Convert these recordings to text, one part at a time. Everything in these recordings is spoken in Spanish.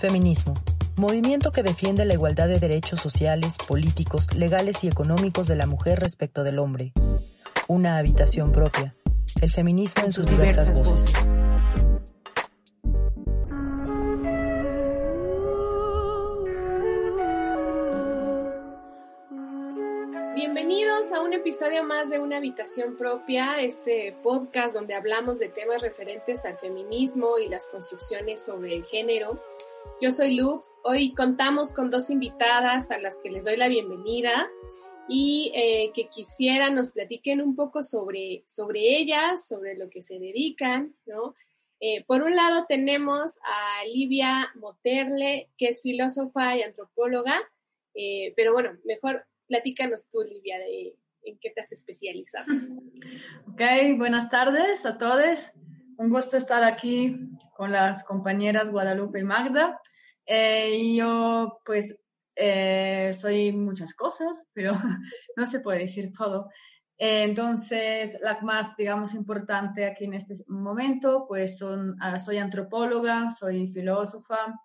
Feminismo. Movimiento que defiende la igualdad de derechos sociales, políticos, legales y económicos de la mujer respecto del hombre. Una habitación propia. El feminismo en sus diversas, voces. Bienvenidos a un episodio más de Una habitación propia, este podcast donde hablamos de temas referentes al feminismo y las construcciones sobre el género. Yo soy Lux. Hoy contamos con dos invitadas a las que les doy la bienvenida y eh, que quisiera nos platiquen un poco sobre, sobre ellas, sobre lo que se dedican, ¿no? Eh, por un lado tenemos a Livia Moterle, que es filósofa y antropóloga, eh, pero bueno, mejor platícanos tú, Livia, de en qué te has especializado. Ok, buenas tardes a todos. Un gusto estar aquí con las compañeras Guadalupe y Magda. Eh, yo, pues, eh, soy muchas cosas, pero no se puede decir todo. Eh, entonces, la más, digamos, importante aquí en este momento, pues, son, ah, soy antropóloga, soy filósofa,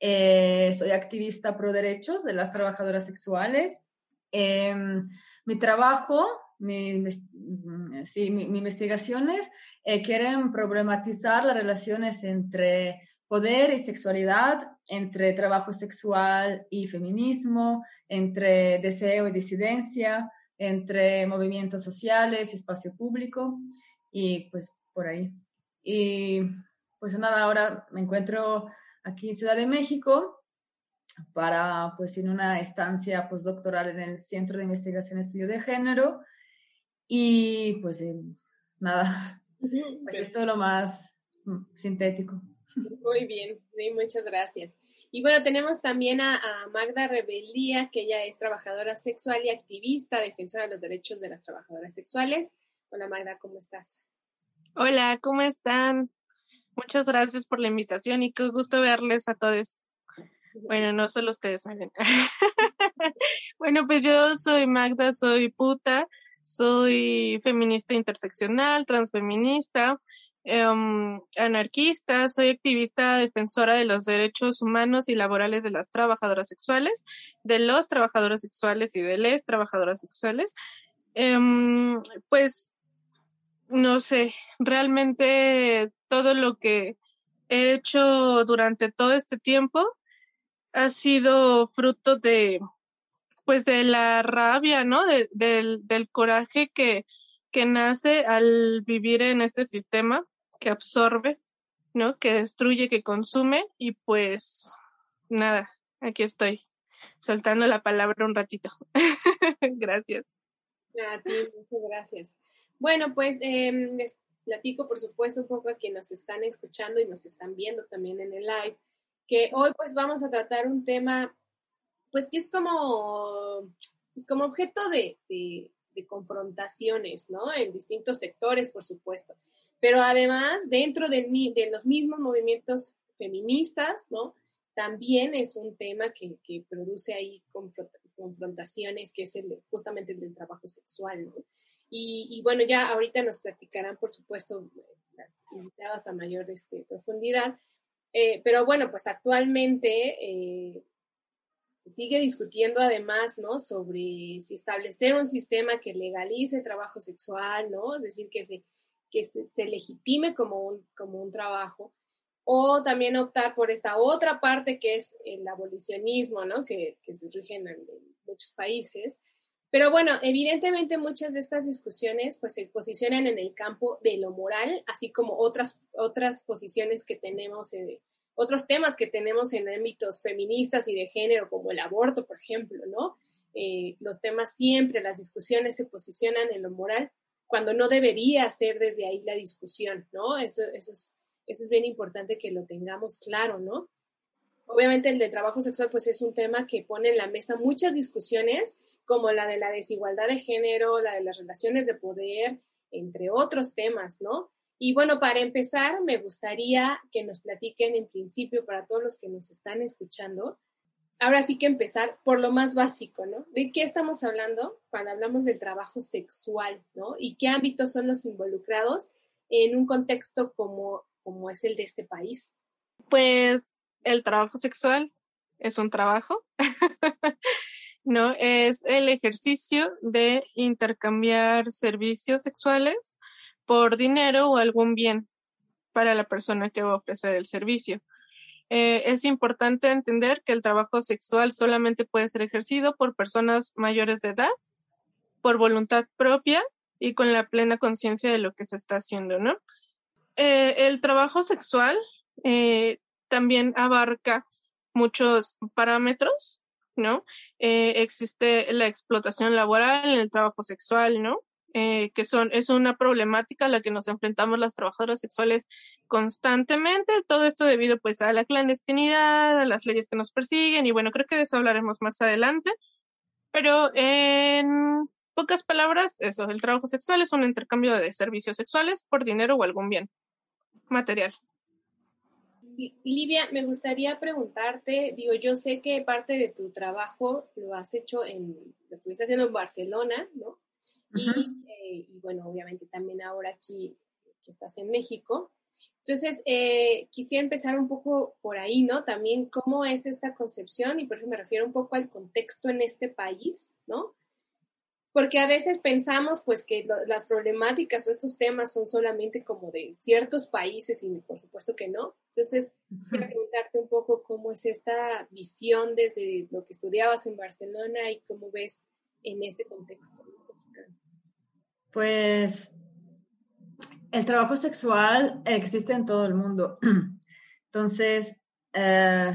soy activista pro derechos de las trabajadoras sexuales. Em, mi trabajo, mi, sí, mi, mi investigaciones quieren problematizar las relaciones entre poder y sexualidad, entre trabajo sexual y feminismo, entre deseo y disidencia, entre movimientos sociales y espacio público, y pues por ahí. Y pues nada, ahora me encuentro aquí en Ciudad de México para pues en una estancia postdoctoral en el Centro de Investigación y Estudio de Género y pues nada, pues esto es lo más mm, sintético. Muy bien, muchas gracias. Y bueno, tenemos también a, Magda Rebeldía, que ella es trabajadora sexual y activista, defensora de los derechos de las trabajadoras sexuales. Hola Magda, ¿cómo estás? Hola, ¿cómo están? Muchas gracias por la invitación y qué gusto verles a todos. Bueno, no solo ustedes, bueno, pues yo soy Magda, soy puta, soy feminista interseccional, transfeminista, Em, anarquista, soy activista defensora de los derechos humanos y laborales de las trabajadoras sexuales, de los trabajadores sexuales y de las trabajadoras sexuales. Em, pues, no sé, realmente todo lo que he hecho durante todo este tiempo ha sido fruto de, pues, de la rabia, ¿no? del, del coraje que, que nace al vivir en este sistema que absorbe, ¿no? Que destruye, que consume y pues nada, aquí estoy soltando la palabra un ratito. gracias. A ti, muchas gracias. Bueno, pues em, les platico, por supuesto, un poco a quienes nos están escuchando y nos están viendo también en el live, que hoy pues vamos a tratar un tema, pues que es como, pues, como objeto de, de confrontaciones, ¿no? En distintos sectores, por supuesto. Pero además, dentro de, de los mismos movimientos feministas, ¿no? También es un tema que, que produce ahí confrontaciones, que es el, justamente el del trabajo sexual, ¿no? Y, y, bueno, ya ahorita nos platicarán, por supuesto, las invitadas a mayor este, profundidad. Eh, pero bueno, pues actualmente eh, se sigue discutiendo además, ¿no? Sobre si establecer un sistema que legalice el trabajo sexual, ¿no? Es decir, que se, que se, legitime como un, como un trabajo, o también optar por esta otra parte que es el abolicionismo, ¿no? Que, que se rige en, muchos países. Pero bueno, evidentemente muchas de estas discusiones pues se posicionan en el campo de lo moral, así como otras, otras posiciones que tenemos en, otros temas que tenemos en ámbitos feministas y de género, como el aborto, por ejemplo, ¿no? Eh, los temas siempre, las discusiones se posicionan en lo moral, cuando no debería ser desde ahí la discusión, ¿no? Eso, eso es Eso es bien importante que lo tengamos claro, ¿no? Obviamente el de trabajo sexual pues es un tema que pone en la mesa muchas discusiones como la de la desigualdad de género, la de las relaciones de poder, entre otros temas, ¿no? Y bueno, para empezar, me gustaría que nos platiquen en principio para todos los que nos están escuchando, ahora sí que empezar por lo más básico, ¿no? ¿De qué estamos hablando cuando hablamos del trabajo sexual, ¿no? Y qué ámbitos son los involucrados en un contexto como, como es el de este país. Pues el trabajo sexual es un trabajo, ¿no? Es el ejercicio de intercambiar servicios sexuales por dinero o algún bien para la persona que va a ofrecer el servicio. Eh, es importante entender que el trabajo sexual solamente puede ser ejercido por personas mayores de edad, por voluntad propia y con la plena conciencia de lo que se está haciendo, ¿no? Eh, el trabajo sexual eh, también abarca muchos parámetros, ¿no? Eh, existe la explotación laboral el trabajo sexual, ¿no? Eh, que son, es una problemática a la que nos enfrentamos las trabajadoras sexuales constantemente, todo esto debido pues a la clandestinidad, a las leyes que nos persiguen, y bueno, creo que de eso hablaremos más adelante, pero en pocas palabras, eso, el trabajo sexual es un intercambio de servicios sexuales por dinero o algún bien material. Livia, me gustaría preguntarte, digo, yo sé que parte de tu trabajo lo has hecho en, lo estuviste haciendo en Barcelona, ¿no? Eh, y, bueno, obviamente también ahora aquí que estás en México. Entonces, eh, quisiera empezar un poco por ahí, ¿no? También cómo es esta concepción y por eso me refiero un poco al contexto en este país, ¿no? Porque a veces pensamos pues que las problemáticas o estos temas son solamente como de ciertos países y por supuesto que no. Entonces, quiero preguntarte un poco cómo es esta visión desde lo que estudiabas en Barcelona y cómo ves en este contexto. Pues el trabajo sexual existe en todo el mundo. Entonces, eh,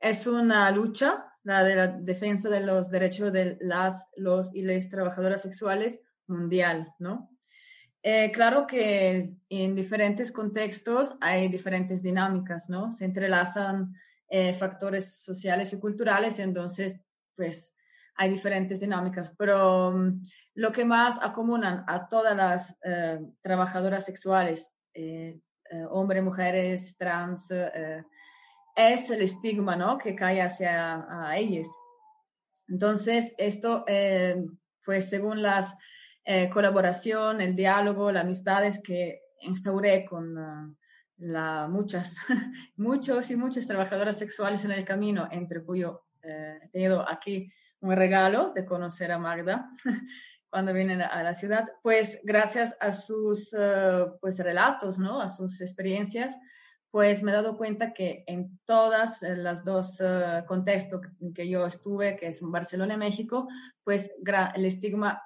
es una lucha la de la defensa de los derechos de las, los y las trabajadoras sexuales mundial, ¿no? Eh, claro que en diferentes contextos hay diferentes dinámicas, ¿no? Se entrelazan eh, factores sociales y culturales, entonces, pues, hay diferentes dinámicas, pero um, lo que más acomunan a todas las eh, trabajadoras sexuales, hombres, mujeres, trans, es el estigma, ¿no? Que cae hacia a ellos. Entonces, esto, eh, pues según las eh, colaboración, el diálogo, las amistades que instauré con la, muchas, muchos y muchas trabajadoras sexuales en el camino, entre cuyo eh, he tenido aquí un regalo de conocer a Magda cuando vienen a la ciudad, pues gracias a sus uh, pues relatos, ¿no? A sus experiencias, pues me he dado cuenta que en todas eh, las dos uh, contextos que yo estuve, que es Barcelona y México, pues el estigma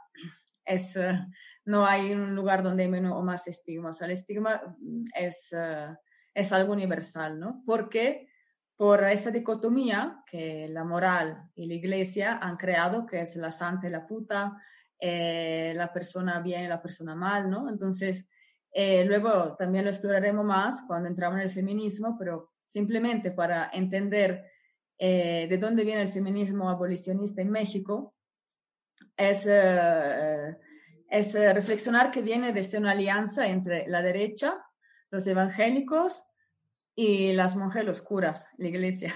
es, eh, no hay un lugar donde hay menos o más estigma, el estigma mm, es, es algo universal, ¿no? Porque por esa dicotomía que la moral y la iglesia han creado, que es la santa y la puta, la persona bien y la persona mal, ¿no? Entonces, eh, luego también lo exploraremos más cuando entramos en el feminismo, pero simplemente para entender eh, de dónde viene el feminismo abolicionista en México, es, eh, es reflexionar que viene desde una alianza entre la derecha, los evangélicos y las mujeres los curas, la iglesia.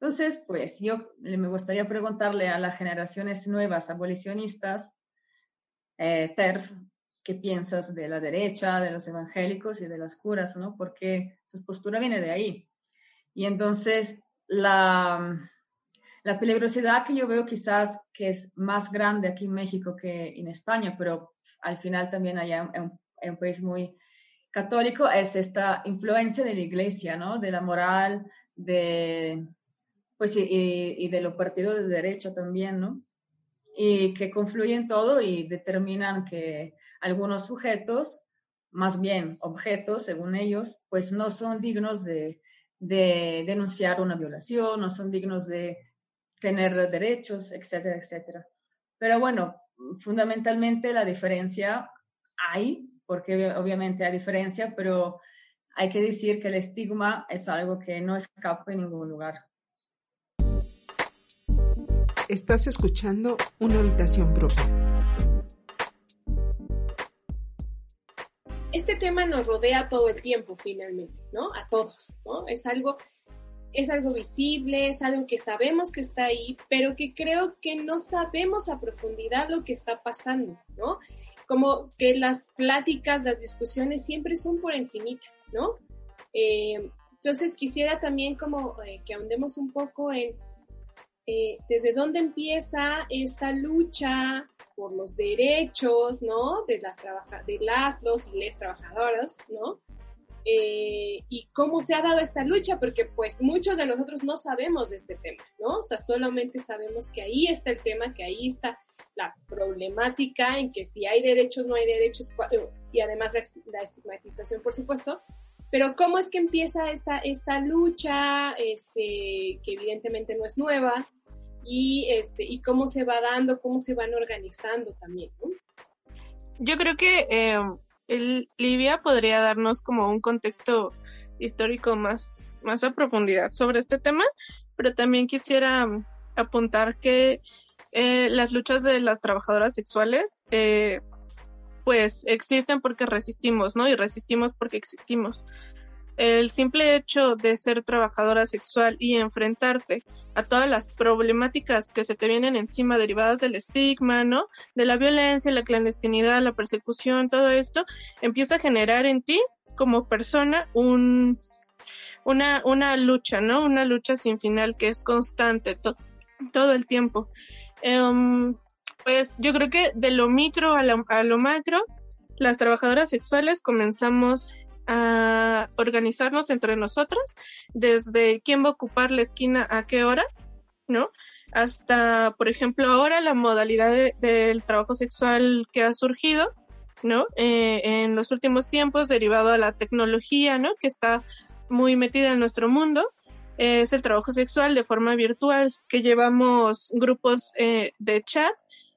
Entonces, pues yo me gustaría preguntarle a las generaciones nuevas abolicionistas, TERF, qué piensas de la derecha, de los evangélicos y de las curas, ¿no? Porque su postura viene de ahí. Y entonces la, la peligrosidad que yo veo quizás que es más grande aquí en México que en España, pero al final también allá en, un país muy católico, es esta influencia de la iglesia, ¿no? De la moral, de, pues, y, y de los partidos de derecha también, ¿no? Y que confluyen todo y determinan que algunos sujetos, más bien objetos, según ellos, pues no son dignos de, denunciar una violación, no son dignos de tener derechos, etcétera, etcétera. Pero bueno, fundamentalmente la diferencia hay, porque obviamente hay diferencia, pero hay que decir que el estigma es algo que no escapa en ningún lugar. Estás escuchando una habitación propia. Este tema nos rodea todo el tiempo finalmente, ¿no? A todos, ¿no? Es algo es algo visible, es algo que sabemos que está ahí, pero que creo que no sabemos a profundidad lo que está pasando, ¿no? Como que las pláticas, las discusiones siempre son por encimita, ¿no? Eh, entonces quisiera también como eh, que ahondemos un poco en eh, desde dónde empieza esta lucha por los derechos, ¿no? De las, de las, los y les trabajadoras, ¿no? Eh, y cómo se ha dado esta lucha, porque pues muchos de nosotros no sabemos de este tema, ¿no? O sea, solamente sabemos que ahí está el tema, que ahí está la problemática en que si hay derechos, no hay derechos, y además la, estigmatización, por supuesto, pero cómo es que empieza esta, esta lucha, este, que evidentemente no es nueva, y, este, y cómo se va dando, cómo se van organizando también, ¿no? Yo creo que eh, Livia podría darnos como un contexto histórico más, más a profundidad sobre este tema, pero también quisiera apuntar que eh, las luchas de las trabajadoras sexuales eh, pues existen porque resistimos, ¿no? Y resistimos porque existimos. El simple hecho de ser trabajadora sexual y enfrentarte a todas las problemáticas que se te vienen encima derivadas del estigma, ¿no? De la violencia, la clandestinidad, la persecución, todo esto, empieza a generar en ti como persona un, una, una lucha, ¿no? Una lucha sin final que es constante todo el tiempo. Em, pues yo creo que de lo micro a lo, a lo macro, las trabajadoras sexuales comenzamos a organizarnos entre nosotros, desde quién va a ocupar la esquina a qué hora, ¿no? Hasta, por ejemplo, ahora la modalidad del trabajo sexual que ha surgido, ¿no? Eh, en los últimos tiempos, derivado a la tecnología, ¿no? Que está muy metida en nuestro mundo, es el trabajo sexual de forma virtual, que llevamos grupos eh, de chat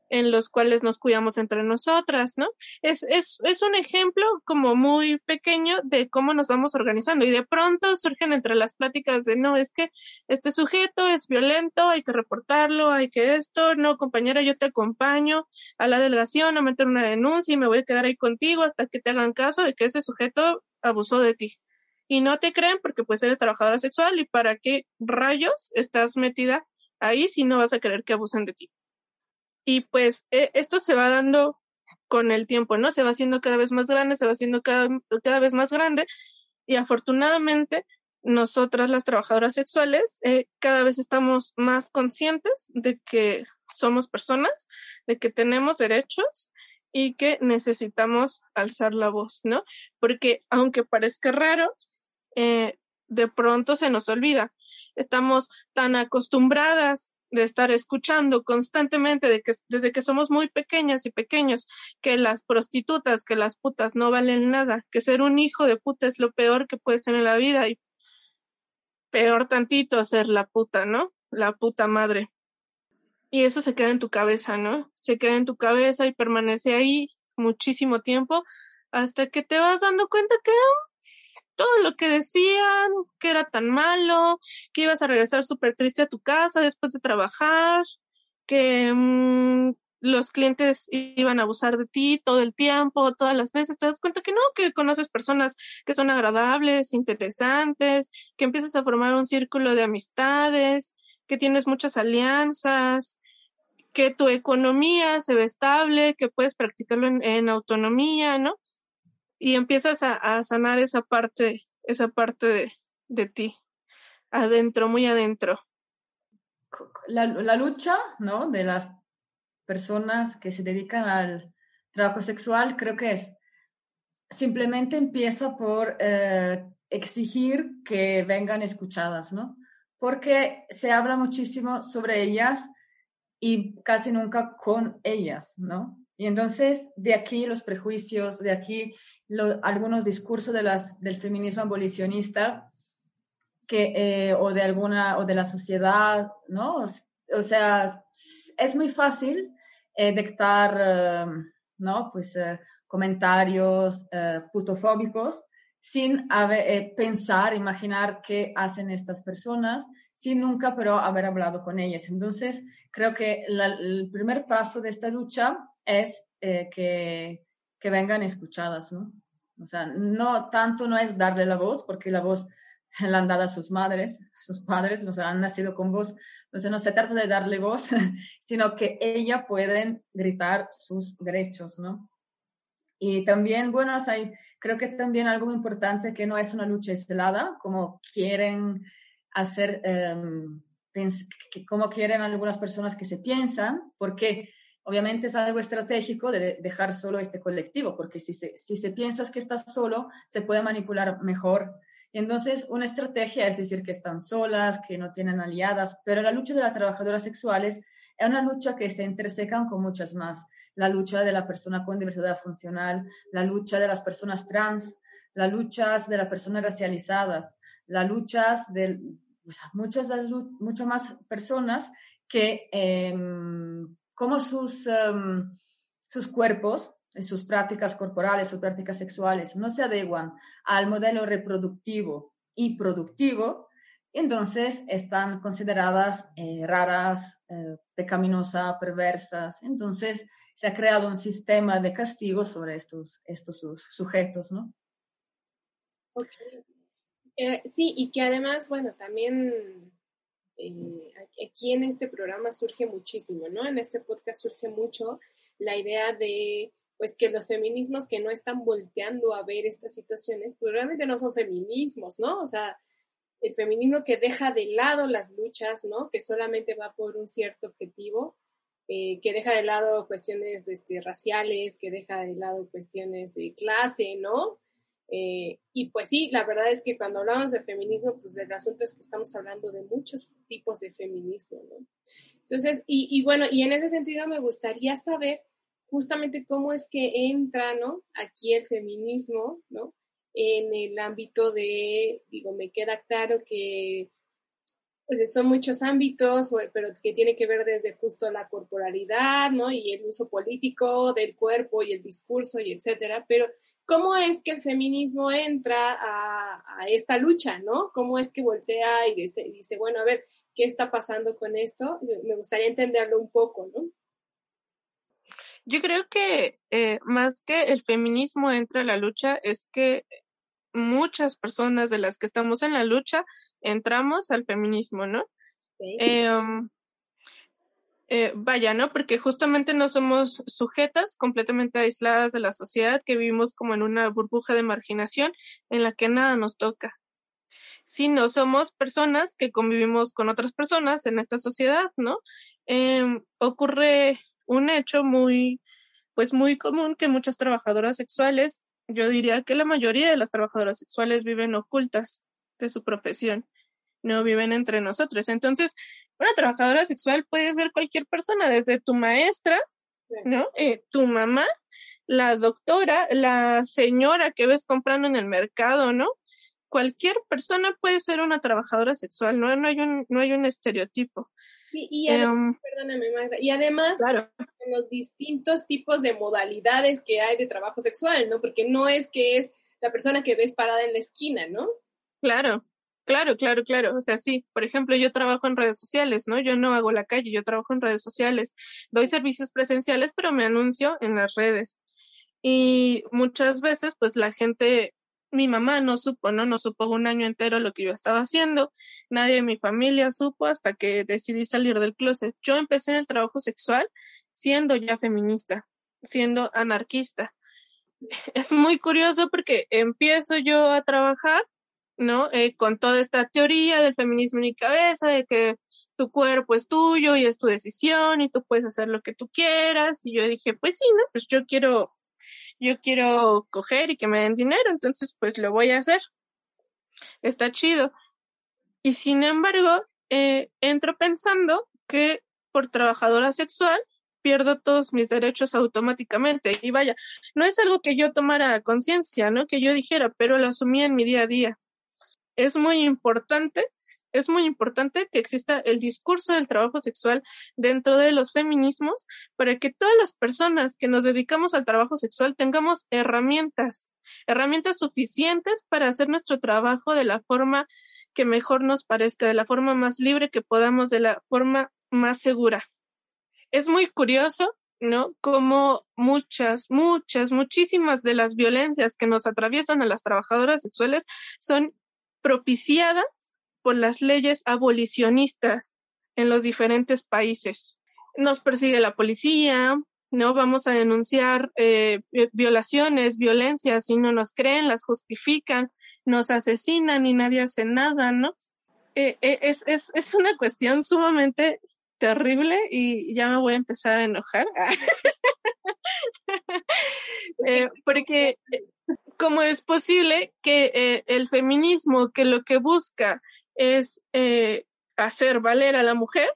en los cuales nos cuidamos entre nosotras, ¿no? Es, es, es un ejemplo como muy pequeño de cómo nos vamos organizando y de pronto surgen entre las pláticas de, no, es que este sujeto es violento, hay que reportarlo, hay que esto, no, compañera, yo te acompaño a la delegación a meter una denuncia y me voy a quedar ahí contigo hasta que te hagan caso de que ese sujeto abusó de ti. Y no te creen porque pues eres trabajadora sexual y para qué rayos estás metida ahí si no vas a querer que abusen de ti. Y pues e, esto se va dando con el tiempo, ¿no? Se va haciendo cada vez más grande, se va haciendo cada, cada vez más grande y afortunadamente nosotras las trabajadoras sexuales eh, cada vez estamos más conscientes de que somos personas, de que tenemos derechos y que necesitamos alzar la voz, ¿no? Porque aunque parezca raro, eh, de pronto se nos olvida. Estamos tan acostumbradas de estar escuchando constantemente de que desde que somos muy pequeñas y pequeños que las prostitutas, que las putas no valen nada, que ser un hijo de puta es lo peor que puedes tener en la vida y peor tantito ser la puta, ¿no? La puta madre. Y eso se queda en tu cabeza, ¿no? Se queda en tu cabeza y permanece ahí muchísimo tiempo hasta que te vas dando cuenta que todo lo que decían, que era tan malo, que ibas a regresar súper triste a tu casa después de trabajar, que mm, los clientes iban a abusar de ti todo el tiempo, todas las veces, te das cuenta que no, que conoces personas que son agradables, interesantes, que empiezas a formar un círculo de amistades, que tienes muchas alianzas, que tu economía se ve estable, que puedes practicarlo en autonomía, ¿no? Y empiezas a, sanar esa parte, esa parte de, ti, adentro, muy adentro. La, lucha, ¿no? De las personas que se dedican al trabajo sexual, creo que es simplemente empieza por eh, exigir que vengan escuchadas, ¿no? Porque se habla muchísimo sobre ellas y casi nunca con ellas, ¿no? Y entonces, de aquí los prejuicios, de aquí algunos discursos de las, del feminismo abolicionista que, eh, o de alguna, o de la sociedad, ¿no? O, sea, es muy fácil eh, dictar, eh, ¿no? Pues comentarios putofóbicos sin haber, pensar, imaginar qué hacen estas personas, sin nunca, pero haber hablado con ellas. Entonces, creo que el primer paso de esta lucha es que, que vengan escuchadas, ¿no? O sea, no tanto no es darle la voz, porque la voz la han dado a sus madres, sus padres, o sea, han nacido con voz. Entonces no se trata de darle voz, sino que ella pueden gritar sus derechos, ¿no? Y también, bueno, hay, creo que también algo muy importante que no es una lucha aislada, como quieren hacer, um, como quieren algunas personas que se piensan, porque obviamente es algo estratégico de dejar solo este colectivo, porque si se, si se piensas que estás solo, se puede manipular mejor entonces, una estrategia es decir que están solas, que no tienen aliadas, pero la lucha de las trabajadoras sexuales es una lucha que se intersecan con muchas más. La lucha de la persona con diversidad funcional, la lucha de las personas trans, las luchas de las personas racializadas, las luchas de muchas, muchas más personas que, em, como sus, em, sus cuerpos sus prácticas corporales, sus prácticas sexuales no se adecuan al modelo reproductivo y productivo, entonces están consideradas eh, raras, eh, pecaminosas, perversas. Entonces se ha creado un sistema de castigo sobre estos, estos sujetos, ¿no? Eh, sí, y que además, bueno, también aquí en este programa surge muchísimo, ¿no? En este podcast surge mucho la idea de pues que los feminismos que no están volteando a ver estas situaciones, pues realmente no son feminismos, ¿no? O sea, el feminismo que deja de lado las luchas, ¿no? Que solamente va por un cierto objetivo, eh, que deja de lado cuestiones este, raciales, que deja de lado cuestiones de clase, ¿no? Eh, y pues sí, la verdad es que cuando hablamos de feminismo, pues el asunto es que estamos hablando de muchos tipos de feminismo, ¿no? Entonces, y, y bueno, y en ese sentido me gustaría saber justamente cómo es que entra, ¿no? Aquí el feminismo, ¿no? En el ámbito de, digo, me queda claro que pues, son muchos ámbitos, pero que tiene que ver desde justo la corporalidad, ¿no? Y el uso político del cuerpo y el discurso y etcétera. Pero, ¿cómo es que el feminismo entra a, esta lucha, ¿no? ¿Cómo es que voltea y dice, dice, bueno, a ver, ¿qué está pasando con esto? Me gustaría entenderlo un poco, ¿no? Yo creo que eh, más que el feminismo entra a la lucha, es que muchas personas de las que estamos en la lucha entramos al feminismo, ¿no? Em, eh, vaya, ¿no? Porque justamente no somos sujetas completamente aisladas de la sociedad, que vivimos como en una burbuja de marginación en la que nada nos toca, sino somos personas que convivimos con otras personas en esta sociedad, ¿no? Em, ocurre un hecho muy, pues muy común que muchas trabajadoras sexuales, yo diría que la mayoría de las trabajadoras sexuales viven ocultas de su profesión, no viven entre nosotros. Entonces, una trabajadora sexual puede ser cualquier persona, desde tu maestra, ¿no? Eh, tu mamá, la doctora, la señora que ves comprando en el mercado, ¿no? Cualquier persona puede ser una trabajadora sexual, ¿no? No hay un, no hay un estereotipo y, además, em, y además en los distintos tipos de modalidades que hay de trabajo sexual, ¿no? Porque no es que es la persona que ves parada en la esquina, ¿no? Claro, claro, claro, claro. O sea, sí, por ejemplo, yo trabajo en redes sociales, ¿no? Yo no hago la calle, yo trabajo en redes sociales. Doy servicios presenciales, pero me anuncio en las redes. Y muchas veces, pues la gente mi mamá no supo, ¿no? No supo un año entero lo que yo estaba haciendo. Nadie de mi familia supo hasta que decidí salir del closet. Yo empecé en el trabajo sexual siendo ya feminista, siendo anarquista. Es muy curioso porque empiezo yo a trabajar, ¿no? Eh, con toda esta teoría del feminismo en mi cabeza, de que tu cuerpo es tuyo y es tu decisión y tú puedes hacer lo que tú quieras. Y yo dije, pues sí, ¿no? Pues yo quiero yo quiero coger y que me den dinero, entonces pues lo voy a hacer. Está chido. Y sin embargo, eh, entro pensando que por trabajadora sexual pierdo todos mis derechos automáticamente. Y vaya, no es algo que yo tomara conciencia, ¿no? Que yo dijera, pero lo asumí en mi día a día. Es muy importante es muy importante que exista el discurso del trabajo sexual dentro de los feminismos para que todas las personas que nos dedicamos al trabajo sexual tengamos herramientas, herramientas suficientes para hacer nuestro trabajo de la forma que mejor nos parezca, de la forma más libre que podamos, de la forma más segura. Es muy curioso ¿no? Como muchas, muchas, muchísimas de las violencias que nos atraviesan a las trabajadoras sexuales son propiciadas por las leyes abolicionistas en los diferentes países. Nos persigue la policía, ¿no? Vamos a denunciar eh, violaciones, violencias, y no nos creen, las justifican, nos asesinan y nadie hace nada, ¿no? Eh, eh, es, es, es una cuestión sumamente terrible y ya me voy a empezar a enojar. Porque cómo es posible que el feminismo, que lo que busca es eh, hacer valer a la mujer,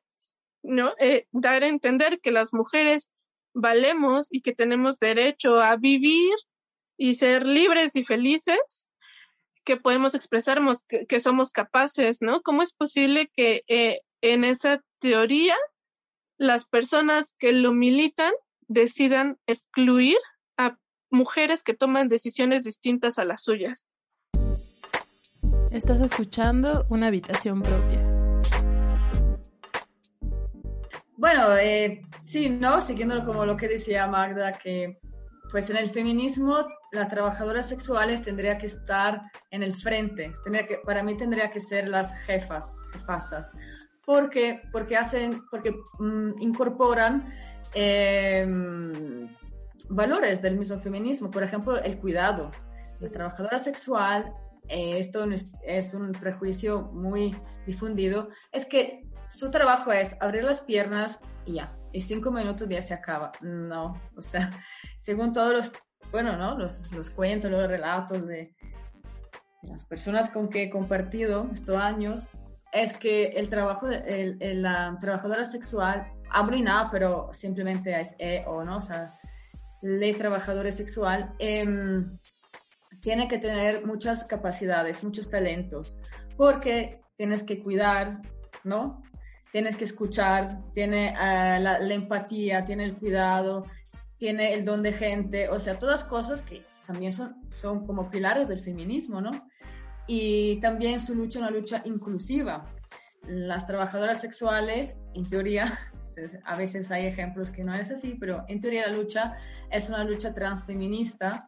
¿no? dar a entender que las mujeres valemos y que tenemos derecho a vivir y ser libres y felices, que podemos expresarnos que, que somos capaces, ¿no? ¿Cómo es posible que en esa teoría las personas que lo militan decidan excluir a mujeres que toman decisiones distintas a las suyas. Estás escuchando una habitación propia. Bueno, eh, sí, ¿no? Siguiendo como lo que decía Magda, que pues en el feminismo las trabajadoras sexuales tendría que estar en el frente, tendría que, para mí tendría que ser las jefas, jefasas, porque, porque hacen, porque mm, incorporan em, valores del mismo feminismo, por ejemplo, el cuidado. La trabajadora sexual, eh, esto es un prejuicio muy difundido, es que su trabajo es abrir las piernas y ya, y cinco minutos ya se acaba. No, o sea, según todos los, bueno, ¿no? Los, los cuentos, los relatos de, de las personas con que he compartido estos años, es que el trabajo de la trabajadora sexual, nada, pero simplemente es E o no, o sea, la trabajadora sexual, em, tiene que tener muchas capacidades, muchos talentos, porque tienes que cuidar, ¿no? Tienes que escuchar, tiene eh, la, empatía, tiene el cuidado, tiene el don de gente, o sea, todas cosas que también son, son como pilares del feminismo, ¿no? y también su lucha una lucha inclusiva. Las trabajadoras sexuales, en teoría, a veces hay ejemplos que no es así, pero en teoría la lucha es una lucha transfeminista,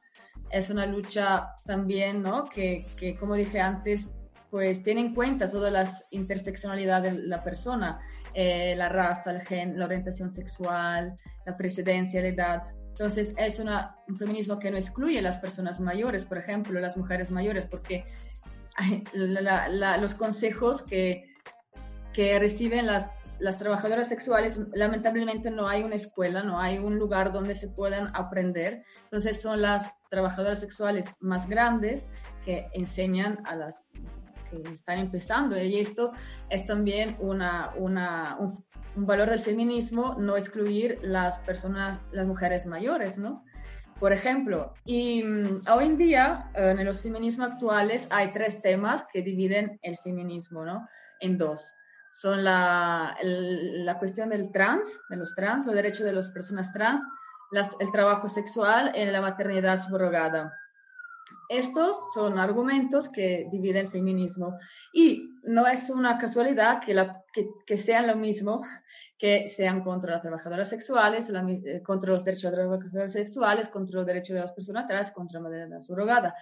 es una lucha también, ¿no? Que, que como dije antes, pues tiene en cuenta todas las interseccionalidades de la persona, eh, la raza, el gen, la orientación sexual, la presidencia, la edad. Entonces es un feminismo que no excluye a las personas mayores, por ejemplo, las mujeres mayores, porque los consejos que, que reciben las, las trabajadoras sexuales, lamentablemente no hay una escuela, no hay un lugar donde se puedan aprender. Entonces son las trabajadoras sexuales más grandes que enseñan a las que están empezando. Y esto es también una, una, un, valor del feminismo, no excluir las personas, las mujeres mayores, ¿no? por ejemplo. Y mm, hoy en día, en los feminismos actuales, hay tres temas que dividen el feminismo, ¿no? En dos. Son la, la cuestión del trans, de los trans, los derechos de las personas trans, el trabajo sexual y la maternidad subrogada. Estos son argumentos que dividen el feminismo y no es una casualidad que, la, que, que sean lo mismo que sean contra las trabajadoras sexuales, eh, contra los derechos de las trabajadoras sexuales, contra los derechos de las personas trans, contra la madre surrogada.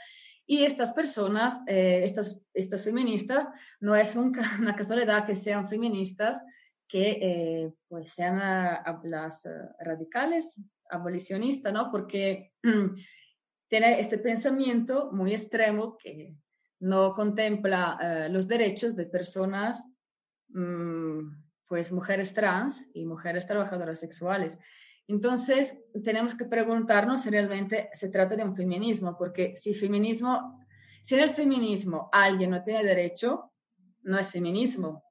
Y estas personas, eh, estas, estas feministas, no es una casualidad que sean feministas, que eh, pues sean las radicales, abolicionistas, ¿no? Porque tiene este pensamiento muy extremo que no contempla los derechos de personas mm, pues mujeres trans y mujeres trabajadoras sexuales. Entonces, tenemos que preguntarnos si realmente se trata de un feminismo, porque si feminismo, si en el feminismo alguien no tiene derecho, no es feminismo.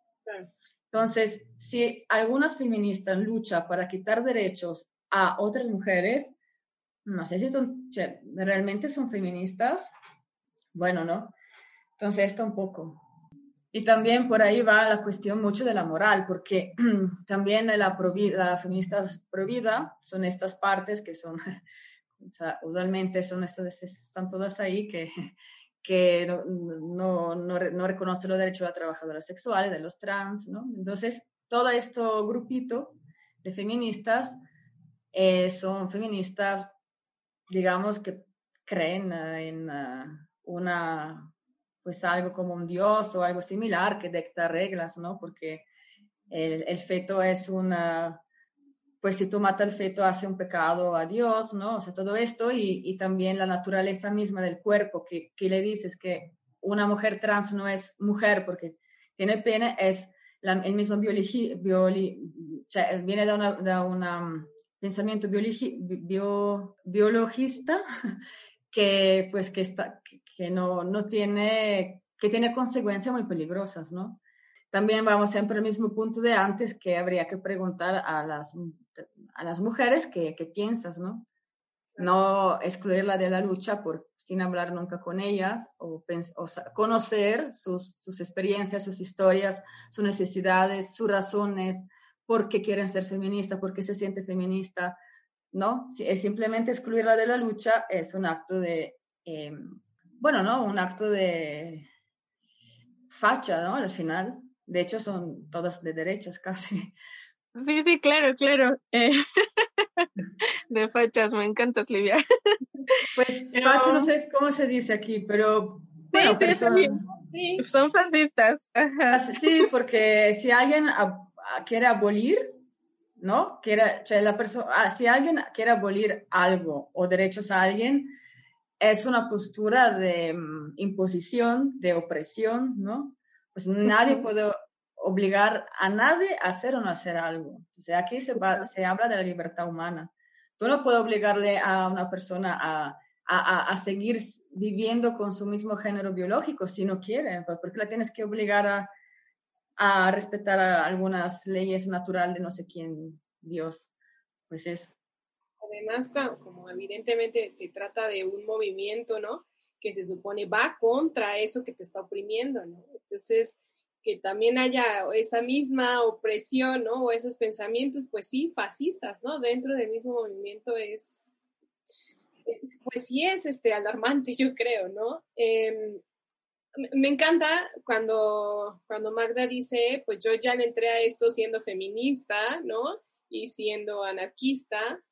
Entonces, si algunas feministas luchan para quitar derechos a otras mujeres, no sé si son, realmente son feministas. Bueno, ¿no? Entonces, esto un poco. Y también por ahí va la cuestión mucho de la moral, porque también la, la feministas provida son estas partes que son, usualmente son estas, están todas ahí que, que no, no, no, reconocen los derechos de las trabajadoras sexuales, de los trans, ¿no? Entonces, todo este grupito de feministas eh, son feministas, digamos, que creen en ah, una pues algo como un dios o algo similar que dicta reglas, ¿no? Porque el, el feto es una, pues si tú matas al feto hace un pecado a Dios, ¿no? O sea, todo esto y, y también la naturaleza misma del cuerpo, que, que, le dices que una mujer trans no es mujer porque tiene pene, es el mismo biologi, bioli, viene de un de una pensamiento biologi, bio, biologista que pues que está que no, no tiene que tiene consecuencias muy peligrosas, ¿no? También vamos siempre al mismo punto de antes que habría que preguntar a las, a las mujeres qué, qué piensas, ¿no? No excluirla de la lucha por, sin hablar nunca con ellas o, o conocer sus, sus experiencias, sus historias, sus necesidades, sus razones, por qué quieren ser feministas, por qué se siente feminista, ¿no? Es simplemente excluirla de la lucha es un acto de, eh, bueno, ¿no? Un acto de facha, ¿no? Al final. De hecho, son todas de derechas casi. Sí, sí, claro, claro. Eh, de fachas, me encanta, Livia. Pues facha no sé cómo se dice aquí, pero... Bueno, sí, sí, son fascistas. Sí, porque si alguien quiere abolir ¿no? Quiere, la persona, ah, si alguien quiere abolir algo o derechos a alguien, es una postura de mm, imposición, de opresión, ¿no? Pues nadie puede obligar a nadie a hacer o no hacer algo. O sea, aquí se, va, se habla de la libertad humana. Tú no puedes obligarle a una persona a, a, a, seguir viviendo con su mismo género biológico si no quiere, porque la tienes que obligar a, a respetar algunas leyes naturales de no sé quién, Dios. Pues eso. Además, como evidentemente se trata de un movimiento, ¿no? Que se supone va contra eso que te está oprimiendo, ¿no? Entonces, que también haya esa misma opresión, ¿no? O esos pensamientos, pues sí, fascistas, ¿no? Dentro del mismo movimiento es, pues sí es este alarmante, yo creo, ¿no? Eh, me encanta cuando, cuando Magda dice, pues yo ya le entré a esto siendo feminista, ¿no? Y siendo anarquista,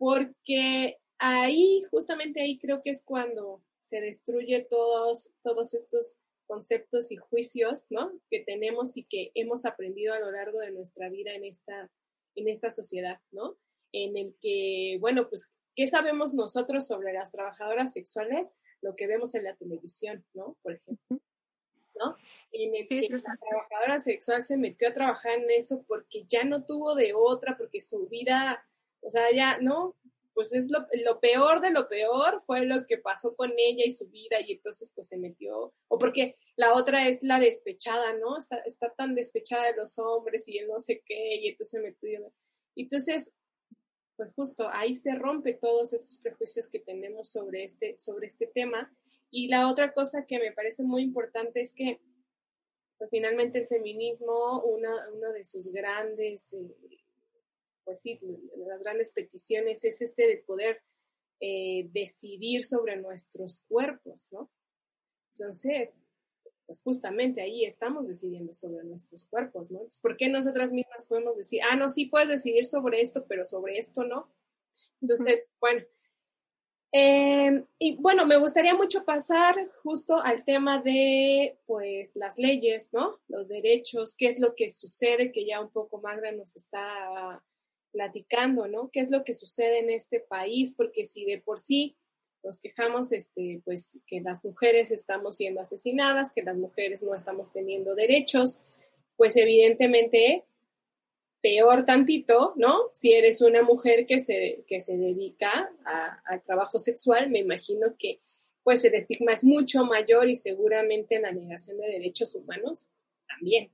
porque ahí, justamente ahí creo que es cuando se destruye todos, todos estos conceptos y juicios, ¿no? Que tenemos y que hemos aprendido a lo largo de nuestra vida en esta, en esta sociedad, ¿no? En el que, bueno, pues, ¿qué sabemos nosotros sobre las trabajadoras sexuales? lo que vemos en la televisión, ¿no? Por ejemplo, ¿no? En el que la trabajadora sexual se metió a trabajar en eso porque ya no tuvo de otra, porque su vida, o sea, ya, ¿no? Pues es lo, lo peor de lo peor fue lo que pasó con ella y su vida y entonces pues se metió, o porque la otra es la despechada, ¿no? Está, está tan despechada de los hombres y él no sé qué y entonces se metió. Entonces, pues justo ahí se rompe todos estos prejuicios que tenemos sobre este, sobre este tema. Y la otra cosa que me parece muy importante es que, pues finalmente el feminismo, una, una de sus grandes, eh, pues sí, las grandes peticiones es este de poder eh, decidir sobre nuestros cuerpos, ¿no? Entonces, pues justamente ahí estamos decidiendo sobre nuestros cuerpos, ¿no? ¿Por qué nosotras mismas podemos decir, ah, no, sí puedes decidir sobre esto, pero sobre esto no? Entonces, bueno. Em, y bueno, me gustaría mucho pasar justo al tema de, pues, las leyes, ¿no? Los derechos, qué es lo que sucede, que ya un poco Magda nos está platicando, ¿no? ¿Qué es lo que sucede en este país? Porque si de por sí nos quejamos, este, pues, que las mujeres estamos siendo asesinadas, que las mujeres no estamos teniendo derechos, pues evidentemente peor tantito, ¿no? Si eres una mujer que se, que se dedica al trabajo sexual, me imagino que pues el estigma es mucho mayor y seguramente en la negación de derechos humanos también.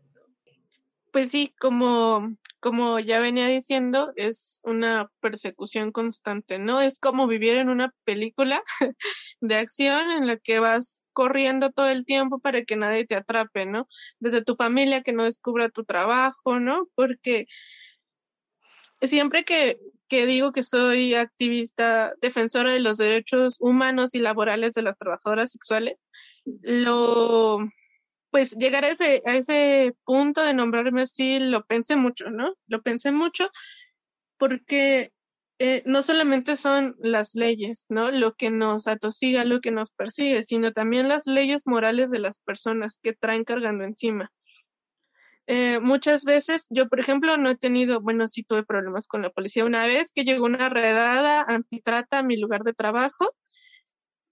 Pues sí, como, como ya venía diciendo, es una persecución constante, ¿no? Es como vivir en una película de acción en la que vas corriendo todo el tiempo para que nadie te atrape, ¿no? Desde tu familia que no descubra tu trabajo, ¿no? Porque siempre que, que digo que soy activista defensora de los derechos humanos y laborales de las trabajadoras sexuales, lo pues llegar a ese, a ese punto de nombrarme así, lo pensé mucho, ¿no? Lo pensé mucho porque eh, no solamente son las leyes, ¿no? Lo que nos atosiga, lo que nos persigue, sino también las leyes morales de las personas que traen cargando encima. Eh, muchas veces, yo por ejemplo no he tenido, bueno, sí tuve problemas con la policía. Una vez que llegó una redada antitrata a mi lugar de trabajo,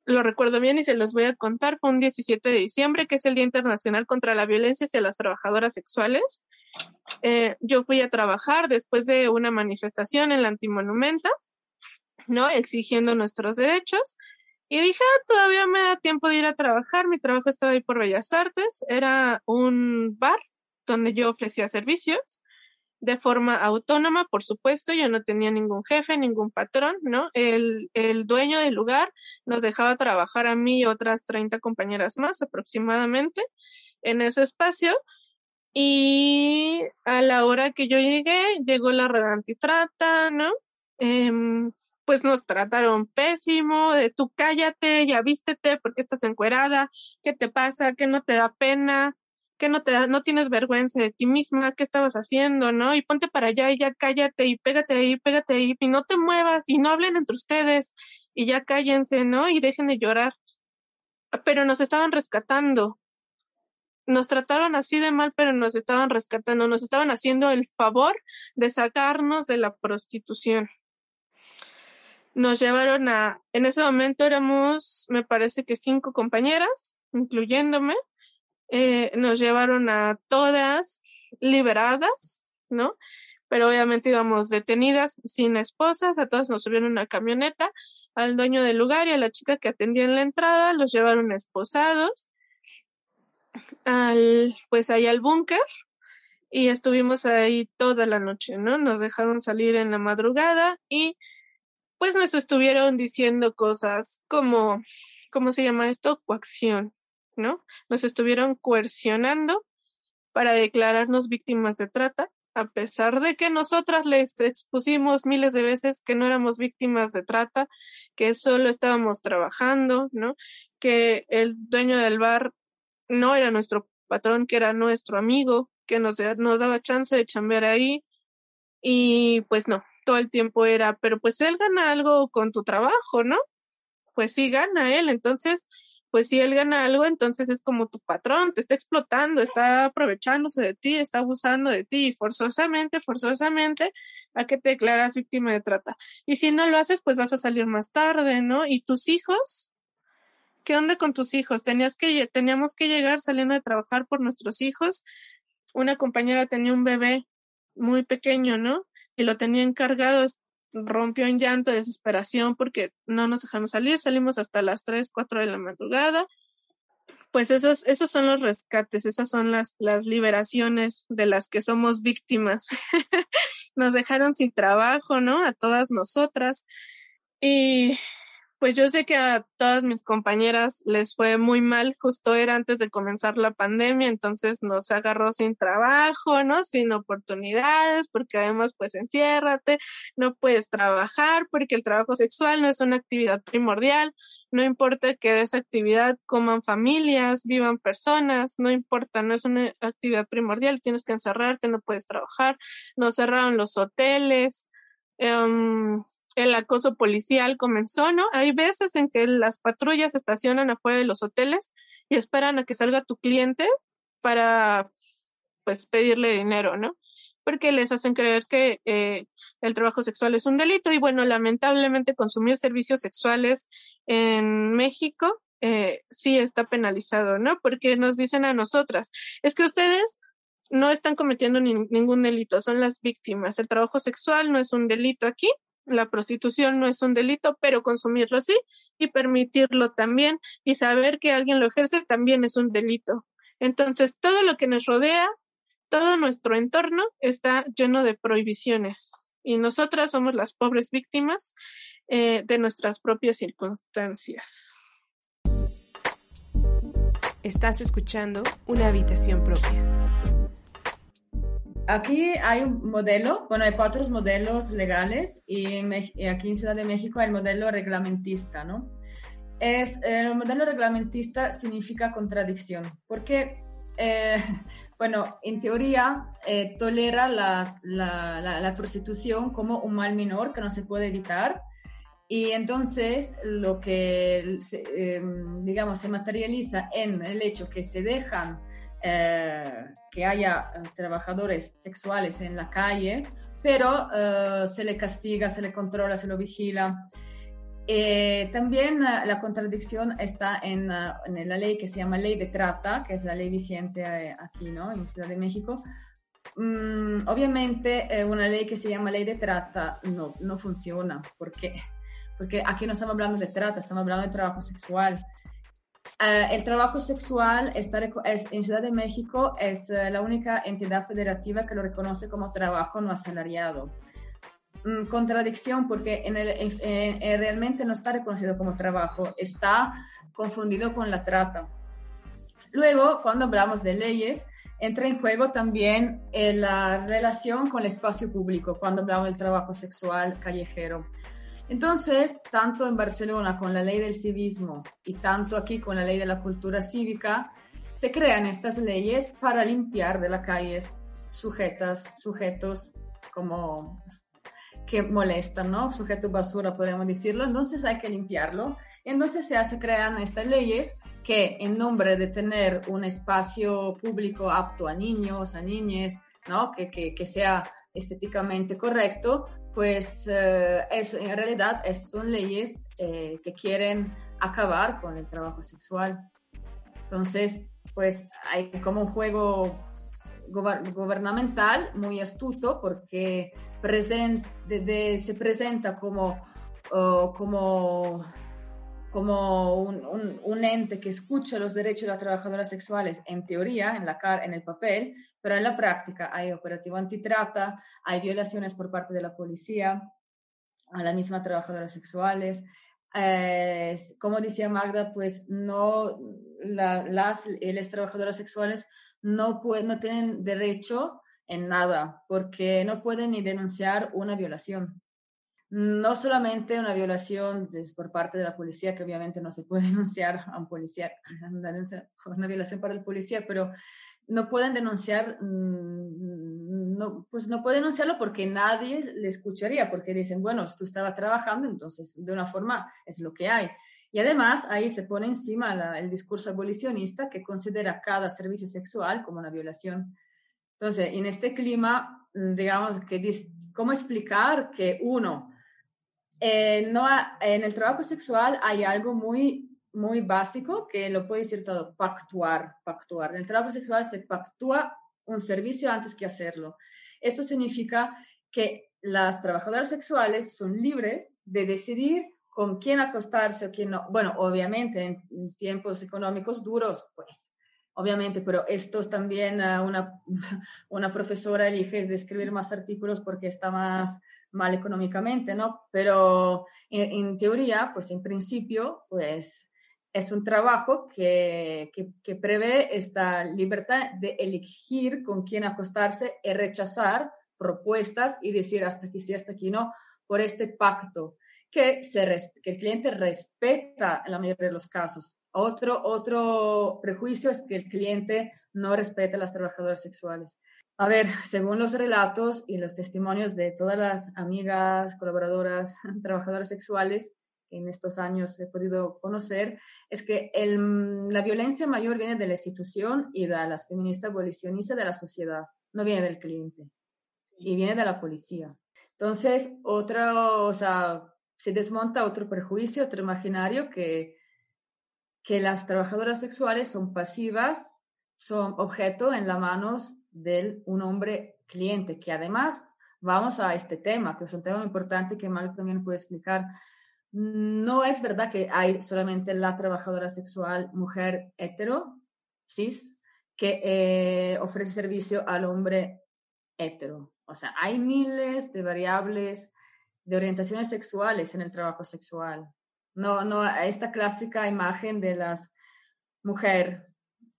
lo recuerdo bien y se los voy a contar, fue un 17 de diciembre, que es el Día Internacional contra la Violencia hacia las Trabajadoras Sexuales. Eh, yo fui a trabajar después de una manifestación en la Antimonumenta, ¿no? Exigiendo nuestros derechos. Y dije, ah, todavía me da tiempo de ir a trabajar. Mi trabajo estaba ahí por Bellas Artes. Era un bar donde yo ofrecía servicios de forma autónoma, por supuesto, yo no tenía ningún jefe, ningún patrón, ¿no? El, el dueño del lugar nos dejaba trabajar a mí y otras 30 compañeras más aproximadamente en ese espacio. Y a la hora que yo llegué, llegó la red antitrata, ¿no? Em, pues nos trataron pésimo, de tú cállate, ya vístete, porque estás encuerada, ¿qué te pasa? ¿Qué no te da pena? Que no te no tienes vergüenza de ti misma, qué estabas haciendo, ¿no? Y ponte para allá y ya cállate y pégate ahí, pégate ahí y no te muevas y no hablen entre ustedes y ya cállense, ¿no? Y dejen de llorar. Pero nos estaban rescatando. Nos trataron así de mal, pero nos estaban rescatando, nos estaban haciendo el favor de sacarnos de la prostitución. Nos llevaron a, en ese momento éramos, me parece que cinco compañeras, incluyéndome, eh, nos llevaron a todas liberadas, ¿no? Pero obviamente íbamos detenidas sin esposas, a todas nos subieron una camioneta, al dueño del lugar y a la chica que atendía en la entrada, los llevaron esposados al, pues ahí al búnker y estuvimos ahí toda la noche, ¿no? Nos dejaron salir en la madrugada y pues nos estuvieron diciendo cosas como, ¿cómo se llama esto? Coacción, ¿no? Nos estuvieron coercionando para declararnos víctimas de trata, a pesar de que nosotras les expusimos miles de veces que no éramos víctimas de trata, que solo estábamos trabajando, ¿no? Que el dueño del bar no era nuestro patrón, que era nuestro amigo, que nos, nos daba chance de chambear ahí. Y pues no, todo el tiempo era, pero pues él gana algo con tu trabajo, ¿no? Pues sí, gana él. Entonces, pues si él gana algo, entonces es como tu patrón, te está explotando, está aprovechándose de ti, está abusando de ti, y forzosamente, forzosamente, a que te declaras víctima de trata. Y si no lo haces, pues vas a salir más tarde, ¿no? ¿Y tus hijos? ¿Qué onda con tus hijos? Tenías que, teníamos que llegar saliendo de trabajar por nuestros hijos. Una compañera tenía un bebé muy pequeño, ¿no? Y lo tenía encargado, rompió en llanto de desesperación porque no nos dejaron salir, salimos hasta las 3, 4 de la madrugada. Pues esos, esos son los rescates, esas son las, las liberaciones de las que somos víctimas. nos dejaron sin trabajo, ¿no? A todas nosotras. Y pues yo sé que a todas mis compañeras les fue muy mal, justo era antes de comenzar la pandemia, entonces nos agarró sin trabajo, ¿no? Sin oportunidades, porque además pues enciérrate, no puedes trabajar porque el trabajo sexual no es una actividad primordial, no importa que de esa actividad coman familias, vivan personas, no importa, no es una actividad primordial, tienes que encerrarte, no puedes trabajar, nos cerraron los hoteles. Um, el acoso policial comenzó, ¿no? Hay veces en que las patrullas estacionan afuera de los hoteles y esperan a que salga tu cliente para, pues, pedirle dinero, ¿no? Porque les hacen creer que eh, el trabajo sexual es un delito y, bueno, lamentablemente consumir servicios sexuales en México eh, sí está penalizado, ¿no? Porque nos dicen a nosotras, es que ustedes no están cometiendo ningún delito, son las víctimas. El trabajo sexual no es un delito aquí, la prostitución no es un delito, pero consumirlo sí y permitirlo también y saber que alguien lo ejerce también es un delito. Entonces, todo lo que nos rodea, todo nuestro entorno está lleno de prohibiciones y nosotras somos las pobres víctimas eh, de nuestras propias circunstancias. Estás escuchando una habitación propia. Aquí hay un modelo, bueno, hay cuatro modelos legales y, aquí en Ciudad de México hay el modelo reglamentista, ¿no? Es, el modelo reglamentista significa contradicción, porque, eh, bueno, en teoría eh, tolera la, la, la, prostitución como un mal menor que no se puede evitar, y entonces lo que, em, digamos, se materializa en el hecho que se dejan eh, que haya eh, trabajadores sexuales en la calle, pero eh, se le castiga, se le controla, se lo vigila. también la contradicción está en, en, la ley que se llama Ley de Trata, que es la ley vigente aquí, ¿no? En Ciudad de México. Mm, obviamente, una ley que se llama Ley de Trata no, no funciona, porque porque aquí no estamos hablando de trata, estamos hablando de trabajo sexual. Eh, el trabajo sexual está, es, en Ciudad de México es eh, la única entidad federativa que lo reconoce como trabajo no asalariado. Mm, contradicción porque en el, realmente no está reconocido como trabajo, está confundido con la trata. Luego, cuando hablamos de leyes, entra en juego también eh, la relación con el espacio público, cuando hablamos del trabajo sexual callejero. Entonces, tanto en Barcelona con la ley del civismo y tanto aquí con la ley de la cultura cívica, se crean estas leyes para limpiar de las calles sujetas, sujetos como que molestan, ¿no? Sujeto basura, podemos decirlo. Entonces hay que limpiarlo. Entonces se crean estas leyes que en nombre de tener un espacio público apto a niños, a niñas, ¿no? Que, que, que sea estéticamente correcto, pues eh, es, en realidad son leyes eh, que quieren acabar con el trabajo sexual. Entonces, pues hay como un juego gubernamental muy astuto porque se presenta como, como como un, un, ente que escucha los derechos de las trabajadoras sexuales en teoría, en, la, en el papel, pero en la práctica hay operativo antitrata, hay violaciones por parte de la policía a las mismas trabajadoras sexuales. como decía Magda, pues no, las, las trabajadoras sexuales no, pueden, no tienen derecho en nada, porque no pueden ni denunciar una violación no solamente una violación por parte de la policía, que obviamente no se puede denunciar a un policía, una violación para el policía, pero no pueden denunciar, mm, no, pues no pueden denunciarlo porque nadie le escucharía, porque dicen, bueno, tú estabas trabajando, entonces de una forma es lo que hay. Y además ahí se pone encima el discurso abolicionista que considera cada servicio sexual como una violación. Entonces, en este clima, mm, digamos, que ¿cómo explicar que uno, eh, no en el trabajo sexual hay algo muy, muy básico que lo puede decir todo, pactuar, pactuar. En el trabajo sexual se pactúa un servicio antes que hacerlo. Esto significa que las trabajadoras sexuales son libres de decidir con quién acostarse o quién no. Bueno, obviamente en tiempos económicos duros, pues, obviamente, pero estos también uh, una, una profesora elige de escribir más artículos porque está más mal económicamente, ¿no? Pero en, teoría, pues en principio, pues es un trabajo que, que, prevé esta libertad de elegir con quién acostarse y rechazar propuestas y decir hasta aquí sí, hasta aquí no, por este pacto que, se, que el cliente respeta en la mayoría de los casos. Otro, otro prejuicio es que el cliente no respeta a las trabajadoras sexuales. A ver, según los relatos y los testimonios de todas las amigas, colaboradoras, trabajadoras sexuales que en estos años he podido conocer, es que la violencia mayor viene de la institución y de las feministas abolicionistas de la sociedad, no viene del cliente y viene de la policía. Entonces, otro, o sea, se desmonta otro prejuicio, otro imaginario que, que las trabajadoras sexuales son pasivas, son objeto en las manos de un hombre cliente, que además vamos a este tema, que es un tema importante que Mark también puede explicar. No es verdad que hay solamente la trabajadora sexual mujer hetero, cis, que eh, ofrece servicio al hombre hetero. O sea, hay miles de variables de orientaciones sexuales en el trabajo sexual. No, no, esta clásica imagen de las mujeres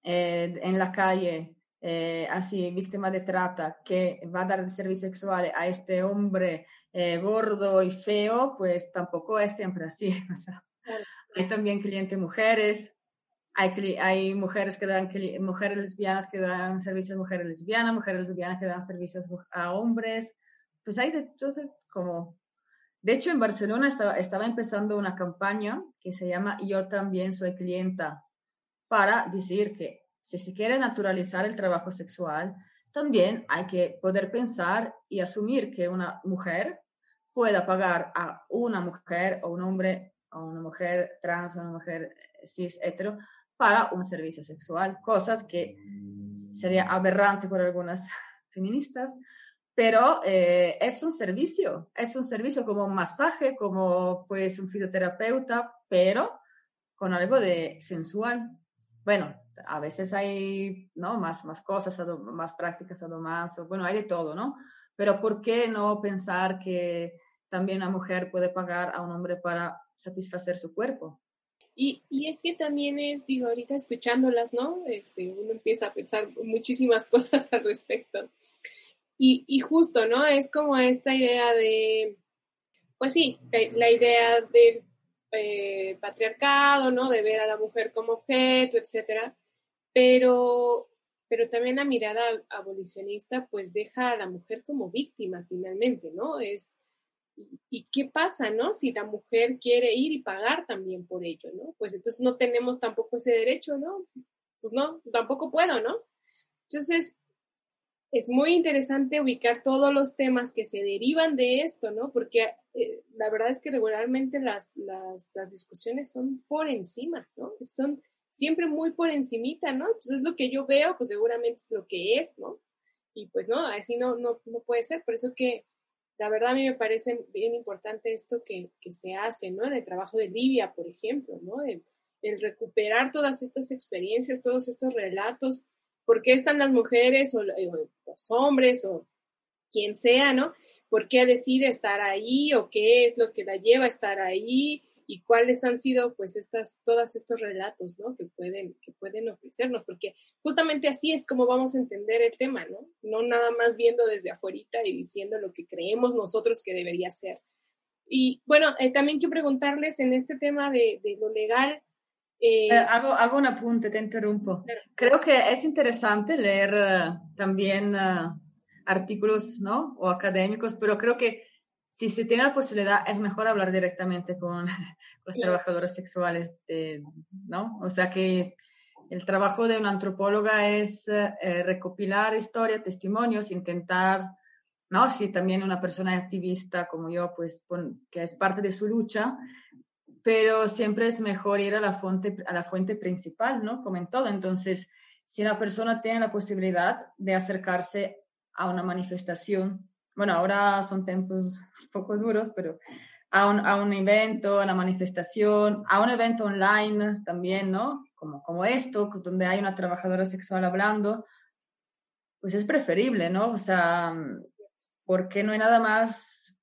eh, en la calle, eh, así víctima de trata, que va a dar servicios sexuales a este hombre eh, gordo y feo, pues tampoco es siempre así. hay también clientes mujeres, hay, hay mujeres que dan mujeres lesbianas que dan servicios a mujeres lesbianas, mujeres lesbianas que dan servicios a hombres. Pues hay de entonces como de hecho, en Barcelona estaba, estaba, empezando una campaña que se llama Yo también soy clienta, para decir que si se quiere naturalizar el trabajo sexual, también hay que poder pensar y asumir que una mujer pueda pagar a una mujer o un hombre o una mujer trans o una mujer cis hetero para un servicio sexual, cosas que sería aberrante por algunas feministas, pero eh, es un servicio, es un servicio como un masaje, como pues un fisioterapeuta, pero con algo de sensual. Bueno, a veces hay, ¿no? Más, más cosas, más prácticas más, bueno, hay de todo, ¿no? Pero ¿por qué no pensar que también una mujer puede pagar a un hombre para satisfacer su cuerpo? Y, y, es que también es, digo, ahorita escuchándolas, ¿no? Este, uno empieza a pensar muchísimas cosas al respecto. Y, y justo, ¿no? Es como esta idea de, pues sí, la idea del eh, patriarcado, ¿no? De ver a la mujer como objeto, etcétera. Pero, pero también la mirada abolicionista, pues deja a la mujer como víctima finalmente, ¿no? Es, ¿y qué pasa, no? Si la mujer quiere ir y pagar también por ello, ¿no? Pues entonces no tenemos tampoco ese derecho, ¿no? Pues no, tampoco puedo, ¿no? Entonces, es muy interesante ubicar todos los temas que se derivan de esto, ¿no? Porque eh, la verdad es que regularmente las, las, las, discusiones son por encima, ¿no? Son siempre muy por encimita, ¿no? Pues es lo que yo veo, pues seguramente es lo que es, ¿no? Y pues no, así no, no, no puede ser. Por eso que la verdad a mí me parece bien importante esto que, que se hace, ¿no? En el trabajo de Livia, por ejemplo, ¿no? El, recuperar todas estas experiencias, todos estos relatos ¿Por qué están las mujeres o los hombres o quien sea, ¿no? ¿Por qué decide estar ahí o qué es lo que la lleva a estar ahí? Y cuáles han sido pues estas todos estos relatos no que pueden que pueden ofrecernos porque justamente así es como vamos a entender el tema no no nada más viendo desde afuera y diciendo lo que creemos nosotros que debería ser y bueno eh, también quiero preguntarles en este tema de, de lo legal eh, eh, hago, hago un apunte, te interrumpo. Creo que es interesante leer eh, también artículos, ¿no? O académicos, pero creo que si se tiene la posibilidad, es mejor hablar directamente con los trabajadores sexuales, ¿no? O sea que el trabajo de una antropóloga es recopilar historias, testimonios, intentar, ¿no? Si también una persona activista como yo, pues, que es parte de su lucha, pero siempre es mejor ir a la fuente, a la fuente principal, ¿no? Como en todo. Entonces, si una persona tiene la posibilidad de acercarse a una manifestación, bueno, ahora son tiempos un poco duros, pero a un, a un evento, a una manifestación, a un evento online también, ¿no? Como, como esto, donde hay una trabajadora sexual hablando, pues es preferible, ¿no? O sea, porque no hay nada más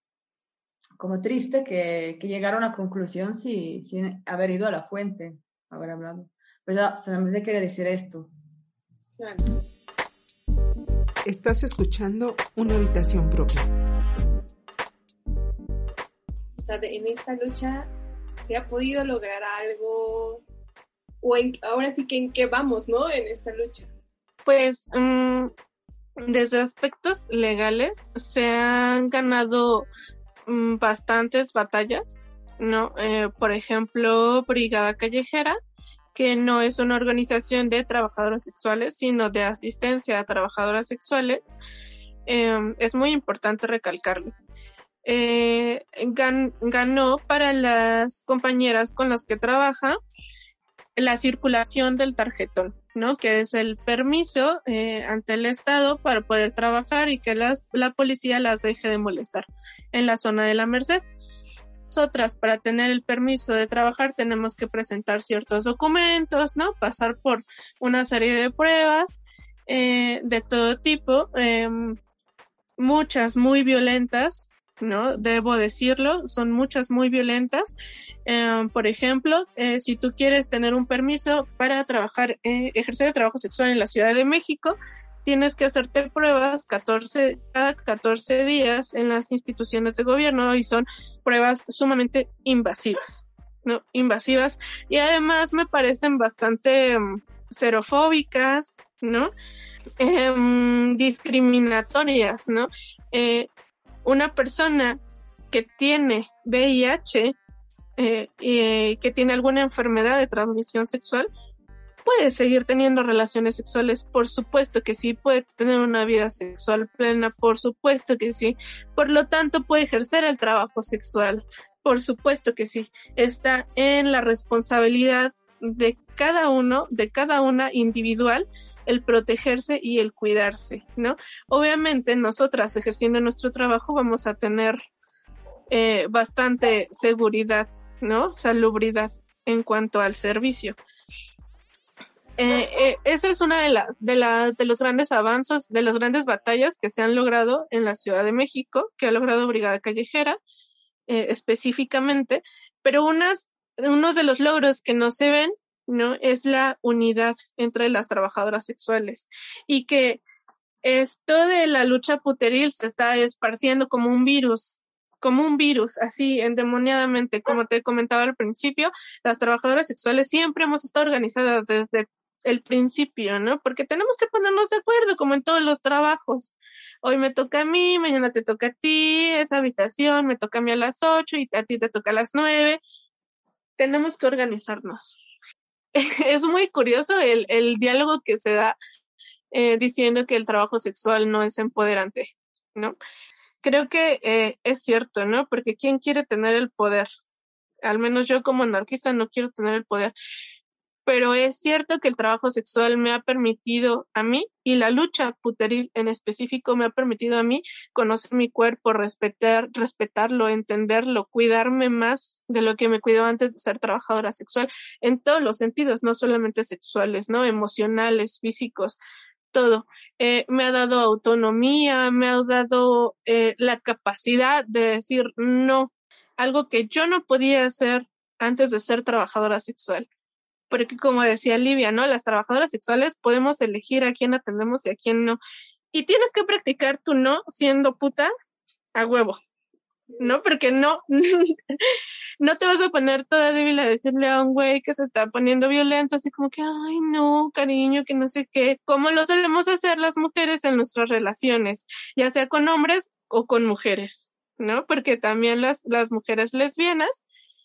como triste que, que llegar a una conclusión sin, sin, haber ido a la fuente, haber hablado. Pues ya, solamente quería decir esto. Estás escuchando una habitación propia. O sea, en esta lucha se ha podido lograr algo, o en, ahora sí que en qué vamos, ¿no? En esta lucha. Pues mm, desde aspectos legales se han ganado Mm, bastantes batallas, ¿no? Eh, por ejemplo, Brigada Callejera, que no es una organización de trabajadoras sexuales, sino de asistencia a trabajadoras sexuales. Em, es muy importante recalcarlo. Eh, ganó para las compañeras con las que trabaja la circulación del tarjetón. ¿no? Que es el permiso eh, ante el Estado para poder trabajar y que las, la policía las deje de molestar en la zona de la Merced. Nosotras, para tener el permiso de trabajar, tenemos que presentar ciertos documentos, ¿no? Pasar por una serie de pruebas eh, de todo tipo, em, muchas muy violentas, ¿no? Debo decirlo, son muchas muy violentas. Em, por ejemplo, eh, si tú quieres tener un permiso para trabajar, eh, ejercer el trabajo sexual en la Ciudad de México, tienes que hacerte pruebas 14, cada 14 días en las instituciones de gobierno y son pruebas sumamente invasivas, ¿no? Invasivas y además me parecen bastante um, xerofóbicas, ¿no? Em, discriminatorias, ¿no? Eh, una persona que tiene VIH eh, y que tiene alguna enfermedad de transmisión sexual puede seguir teniendo relaciones sexuales, por supuesto que sí, puede tener una vida sexual plena, por supuesto que sí, por lo tanto puede ejercer el trabajo sexual, por supuesto que sí, está en la responsabilidad de cada uno, de cada una individual, el protegerse y el cuidarse, ¿no? Obviamente nosotras ejerciendo nuestro trabajo vamos a tener eh, bastante seguridad, ¿no? Salubridad en cuanto al servicio. Eh, eh, esa es una de las de, la, de los grandes avances, de las grandes batallas que se han logrado en la Ciudad de México, que ha logrado Brigada Callejera eh, específicamente, pero unas, unos de los logros que no se ven, ¿no? Es la unidad entre las trabajadoras sexuales y que esto de la lucha puteril se está esparciendo como un virus como un virus, así endemoniadamente, como te comentaba al principio, las trabajadoras sexuales siempre hemos estado organizadas desde el principio, ¿no? Porque tenemos que ponernos de acuerdo, como en todos los trabajos. Hoy me toca a mí, mañana te toca a ti, esa habitación me toca a mí a las ocho y a ti te toca a las nueve. Tenemos que organizarnos. es muy curioso el, el diálogo que se da eh, diciendo que el trabajo sexual no es empoderante, ¿no? Creo que eh, es cierto, ¿no? Porque ¿quién quiere tener el poder? Al menos yo como anarquista no quiero tener el poder pero es cierto que el trabajo sexual me ha permitido a mí y la lucha puteril en específico me ha permitido a mí conocer mi cuerpo, respetar, respetarlo, entenderlo, cuidarme más de lo que me cuidó antes de ser trabajadora sexual en todos los sentidos, no solamente sexuales, no emocionales, físicos, todo. Eh, me ha dado autonomía, me ha dado eh, la capacidad de decir no, algo que yo no podía hacer antes de ser trabajadora sexual porque como decía Livia, ¿no? Las trabajadoras sexuales podemos elegir a quién atendemos y a quién no. Y tienes que practicar tu no siendo puta a huevo, ¿no? Porque no, no te vas a poner toda débil a decirle a un güey que se está poniendo violento, así como que, ay, no, cariño, que no sé qué, como lo solemos hacer las mujeres en nuestras relaciones, ya sea con hombres o con mujeres, ¿no? Porque también las, las mujeres lesbianas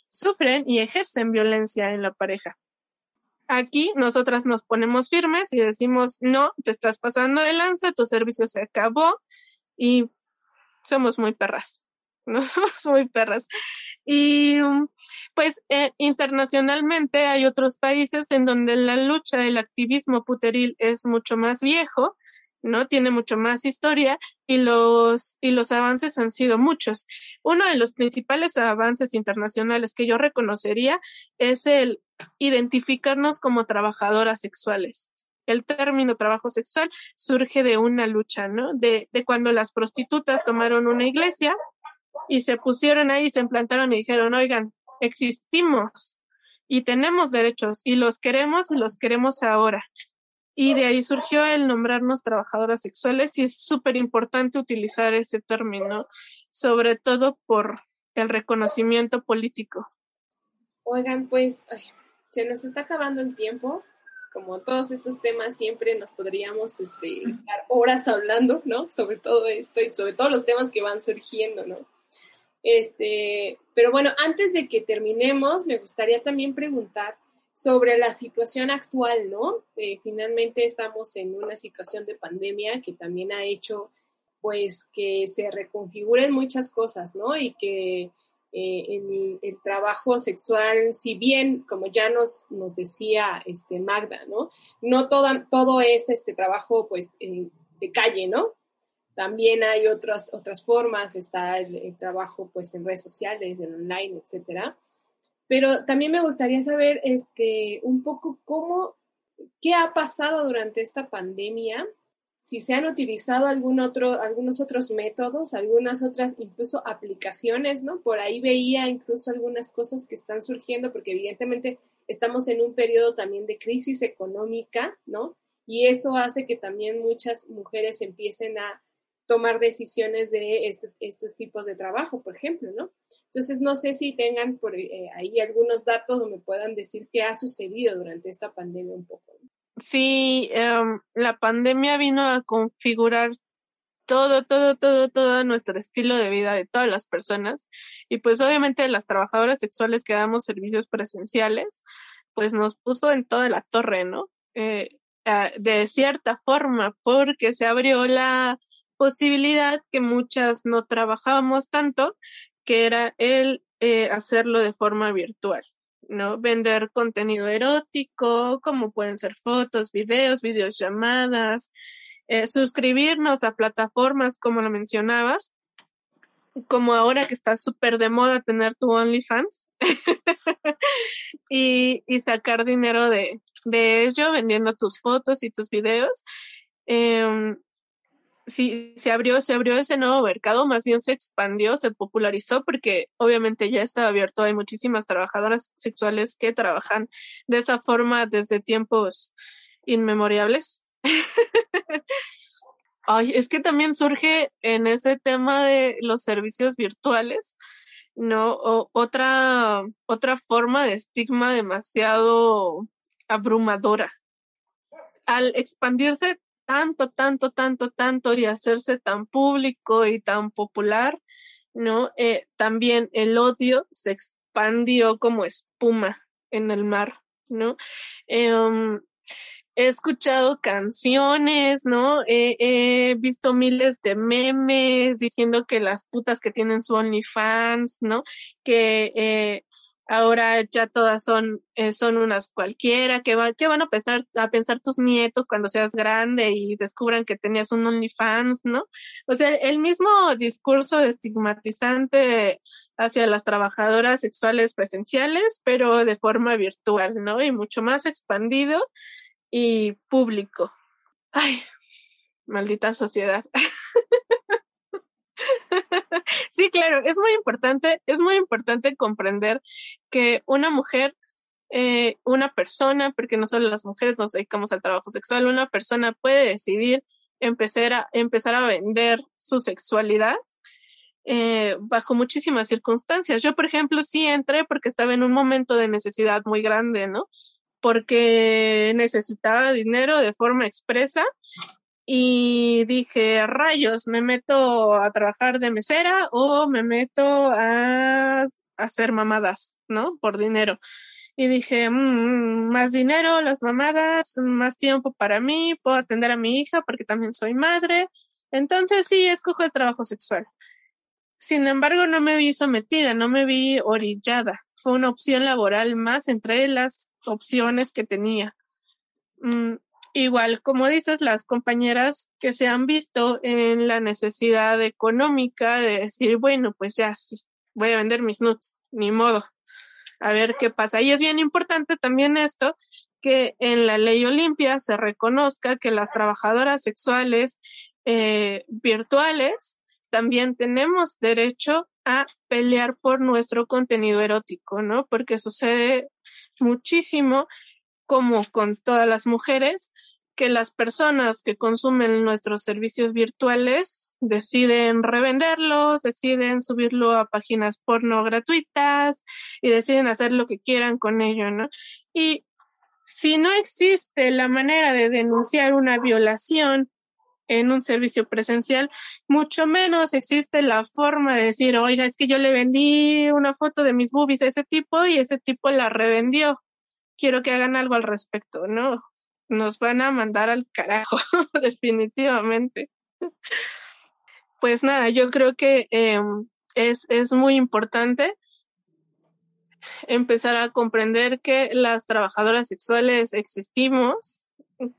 sufren y ejercen violencia en la pareja. Aquí nosotras nos ponemos firmes y decimos, no, te estás pasando de lanza, tu servicio se acabó y somos muy perras, no somos muy perras. Y pues eh, internacionalmente hay otros países en donde la lucha, el activismo puteril es mucho más viejo ¿no? Tiene mucho más historia y los, y los avances han sido muchos. Uno de los principales avances internacionales que yo reconocería es el identificarnos como trabajadoras sexuales. El término trabajo sexual surge de una lucha, ¿no? De, de cuando las prostitutas tomaron una iglesia y se pusieron ahí, se implantaron y dijeron, oigan, existimos y tenemos derechos y los queremos y los queremos ahora. Y de ahí surgió el nombrarnos trabajadoras sexuales y es súper importante utilizar ese término, sobre todo por el reconocimiento político. Oigan, pues se nos está acabando el tiempo. Como todos estos temas siempre nos podríamos este, estar horas hablando, ¿no? Sobre todo esto y sobre todos los temas que van surgiendo, ¿no? Este, pero bueno, antes de que terminemos, me gustaría también preguntar sobre la situación actual, ¿no? Eh, finalmente estamos en una situación de pandemia que también ha hecho pues que se reconfiguren muchas cosas, ¿no? Y que eh, el, trabajo sexual, si bien, como ya nos, nos decía este Magda, ¿no? No todo es este trabajo pues de calle, ¿no? También hay otras, otras formas, está el, el, trabajo pues en redes sociales, en online, etcétera. Pero también me gustaría saber este, un poco cómo, qué ha pasado durante esta pandemia si se han utilizado algún otro, algunos otros métodos, algunas otras incluso aplicaciones, ¿no? Por ahí veía incluso algunas cosas que están surgiendo, porque evidentemente estamos en un periodo también de crisis económica, ¿no? Y eso hace que también muchas mujeres empiecen a tomar decisiones de estos tipos de trabajo, por ejemplo, ¿no? Entonces, no sé si tengan por eh, ahí algunos datos donde puedan decir qué ha sucedido durante esta pandemia un poco. Sí, em, la pandemia vino a configurar todo, todo, todo, todo nuestro estilo de vida de todas las personas. Y pues obviamente las trabajadoras sexuales que damos servicios presenciales, pues nos puso en toda la torre, ¿no? Eh, de cierta forma, porque se abrió la posibilidad que muchas no trabajábamos tanto, que era el eh, hacerlo de forma virtual. ¿no? Vender contenido erótico, como pueden ser fotos, videos, videollamadas, eh, suscribirnos a plataformas como lo mencionabas, como ahora que está súper de moda tener tu OnlyFans y, y sacar dinero de, de ello vendiendo tus fotos y tus videos. Eh, sí, se abrió, se abrió ese nuevo mercado, más bien se expandió, se popularizó porque obviamente ya está abierto, hay muchísimas trabajadoras sexuales que trabajan de esa forma desde tiempos inmemoriales. Ay, es que también surge en ese tema de los servicios virtuales, ¿no? Otra, otra forma de estigma demasiado abrumadora. Al expandirse tanto, tanto, tanto, tanto y hacerse tan público y tan popular, ¿no? Eh, también el odio se expandió como espuma en el mar, ¿no? Em, he escuchado canciones, ¿no? he visto miles de memes diciendo que las putas que tienen su OnlyFans, ¿no? Que eh, ahora ya todas son, eh, son unas cualquiera, que, van que van a pensar, a pensar tus nietos cuando seas grande y descubran que tenías un OnlyFans, ¿no? O sea, el mismo discurso estigmatizante hacia las trabajadoras sexuales presenciales, pero de forma virtual, ¿no? Y mucho más expandido y público. Ay, maldita sociedad. sí, claro, es muy importante, es muy importante comprender que una mujer, eh, una persona, porque no solo las mujeres nos dedicamos al trabajo sexual, una persona puede decidir empezar a, empezar a vender su sexualidad eh, bajo muchísimas circunstancias. Yo, por ejemplo, sí entré porque estaba en un momento de necesidad muy grande, ¿no? Porque necesitaba dinero de forma expresa y dije, rayos, me meto a trabajar de mesera o me meto a, hacer mamadas, ¿no? Por dinero. Y dije, mmm, más dinero, las mamadas, más tiempo para mí, puedo atender a mi hija porque también soy madre. Entonces sí, escojo el trabajo sexual. Sin embargo, no me vi sometida, no me vi orillada. Fue una opción laboral más entre las opciones que tenía. Mm, Igual, como dices, las compañeras que se han visto en la necesidad económica de decir, bueno, pues ya voy a vender mis nuts, ni modo, a ver qué pasa. Y es bien importante también esto, que en la ley Olimpia se reconozca que las trabajadoras sexuales eh, virtuales también tenemos derecho a pelear por nuestro contenido erótico, ¿no? Porque sucede muchísimo como con todas las mujeres, que las personas que consumen nuestros servicios virtuales deciden revenderlos, deciden subirlo a páginas porno gratuitas y deciden hacer lo que quieran con ello, ¿no? Y si no existe la manera de denunciar una violación en un servicio presencial, mucho menos existe la forma de decir, oiga, es que yo le vendí una foto de mis boobies a ese tipo y ese tipo la revendió. Quiero que hagan algo al respecto, ¿no? nos van a mandar al carajo, definitivamente. Pues nada, yo creo que em, es, es muy importante empezar a comprender que las trabajadoras sexuales existimos,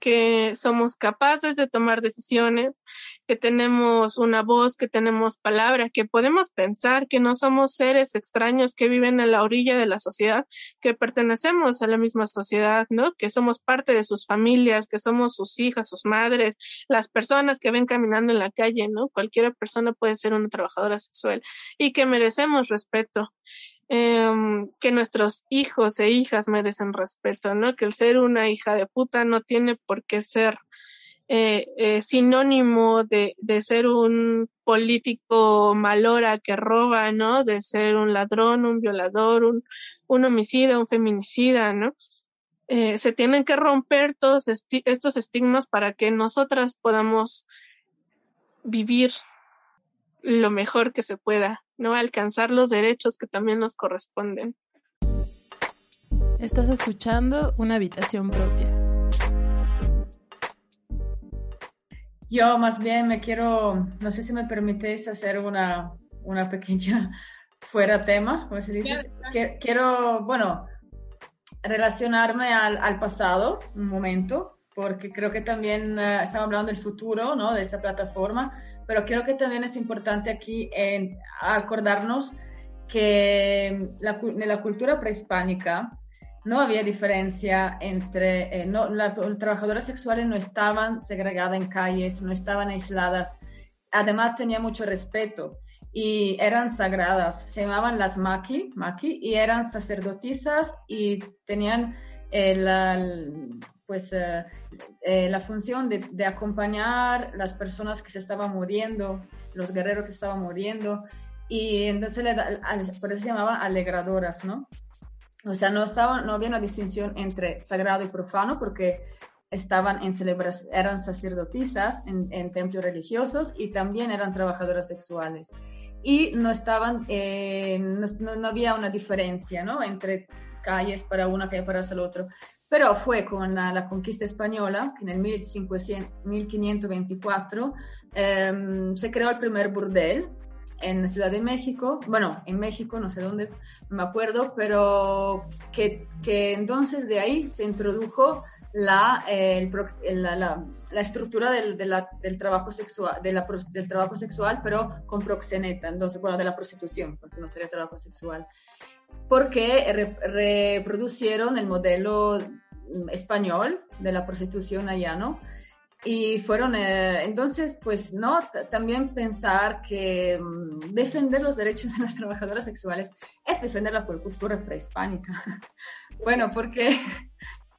que somos capaces de tomar decisiones, que tenemos una voz, que tenemos palabra, que podemos pensar, que no somos seres extraños que viven a la orilla de la sociedad, que pertenecemos a la misma sociedad, ¿no? Que somos parte de sus familias, que somos sus hijas, sus madres, las personas que ven caminando en la calle, ¿no? Cualquier persona puede ser una trabajadora sexual y que merecemos respeto eh, que nuestros hijos e hijas merecen respeto, ¿no? Que el ser una hija de puta no tiene por qué ser eh, eh, sinónimo de, de, ser un político malora que roba, ¿no? De ser un ladrón, un violador, un, un homicida, un feminicida, ¿no? Eh, se tienen que romper todos estos estigmas para que nosotras podamos vivir lo mejor que se pueda, ¿no? Alcanzar los derechos que también nos corresponden. Estás escuchando una habitación propia. Yo más bien me quiero, no sé si me permitéis hacer una, una pequeña fuera tema, como se dice. Quiero, bueno, relacionarme al, al, pasado un momento, porque creo que también uh, estamos hablando del futuro, ¿no? De esta plataforma, pero creo que también es importante aquí en acordarnos que la, en la cultura prehispánica no había diferencia entre, eh, no, las trabajadoras sexuales no estaban segregadas en calles, no estaban aisladas, además tenía mucho respeto y eran sagradas, se llamaban las maki, maki y eran sacerdotisas y tenían el, pues eh, eh, la función de, de, acompañar las personas que se estaban muriendo, los guerreros que estaban muriendo, y entonces le da, por eso se llamaban alegradoras, ¿no? O sea, no, estaba, no había una distinción entre sagrado y profano porque estaban en eran sacerdotisas en, templos religiosos y también eran trabajadoras sexuales. Y no estaban, eh, no, había una diferencia, ¿no? Entre calles para una, calle para el otro. Pero fue con la, conquista española, que en el 1500, 1524 eh, se creó el primer burdel en Ciudad de México, bueno, en México, no sé dónde, me acuerdo, pero que, que entonces de ahí se introdujo la, el, la, la, la, estructura del, de la, del, trabajo sexual, de del trabajo sexual, pero con proxeneta, entonces, bueno, de la prostitución, porque no sería trabajo sexual porque re reproducieron el modelo español de la prostitución allá, ¿no? Y fueron, eh, entonces, pues, ¿no? También pensar que um, defender los derechos de las trabajadoras sexuales es defender la cultura prehispánica. bueno, porque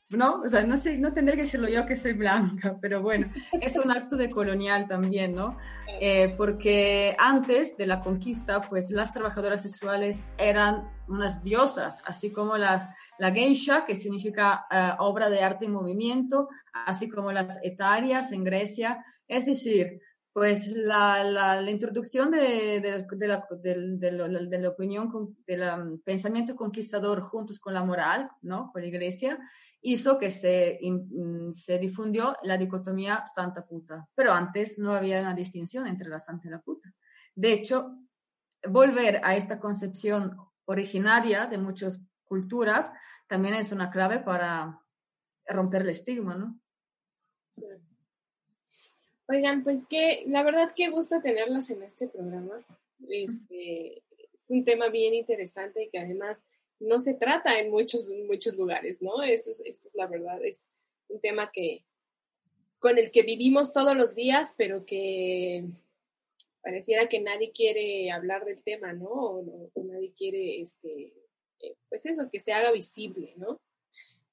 ¿no? O sea, no sé, no tendré que decirlo yo que soy blanca, pero bueno, es un acto de colonial también, ¿no? Eh, porque antes de la conquista, pues las trabajadoras sexuales eran unas diosas, así como las, la geisha, que significa uh, obra de arte en movimiento, así como las etarias en Grecia, es decir, pues la, introducción de, de, de, la, opinión, del pensamiento conquistador juntos con la moral, ¿no? Con la iglesia, hizo que se, mm, se difundió la dicotomía santa puta. Pero antes no había una distinción entre la santa y la puta. De hecho, volver a esta concepción originaria de muchas culturas también es una clave para romper el estigma, ¿no? Oigan, pues que la verdad que gusta tenerlas en este programa. Este, es un tema bien interesante y que además no se trata en muchos, muchos lugares, ¿no? Eso es, eso es la verdad, es un tema que con el que vivimos todos los días, pero que pareciera que nadie quiere hablar del tema, ¿no? O, o nadie quiere, este, eh, pues eso, que se haga visible, ¿no?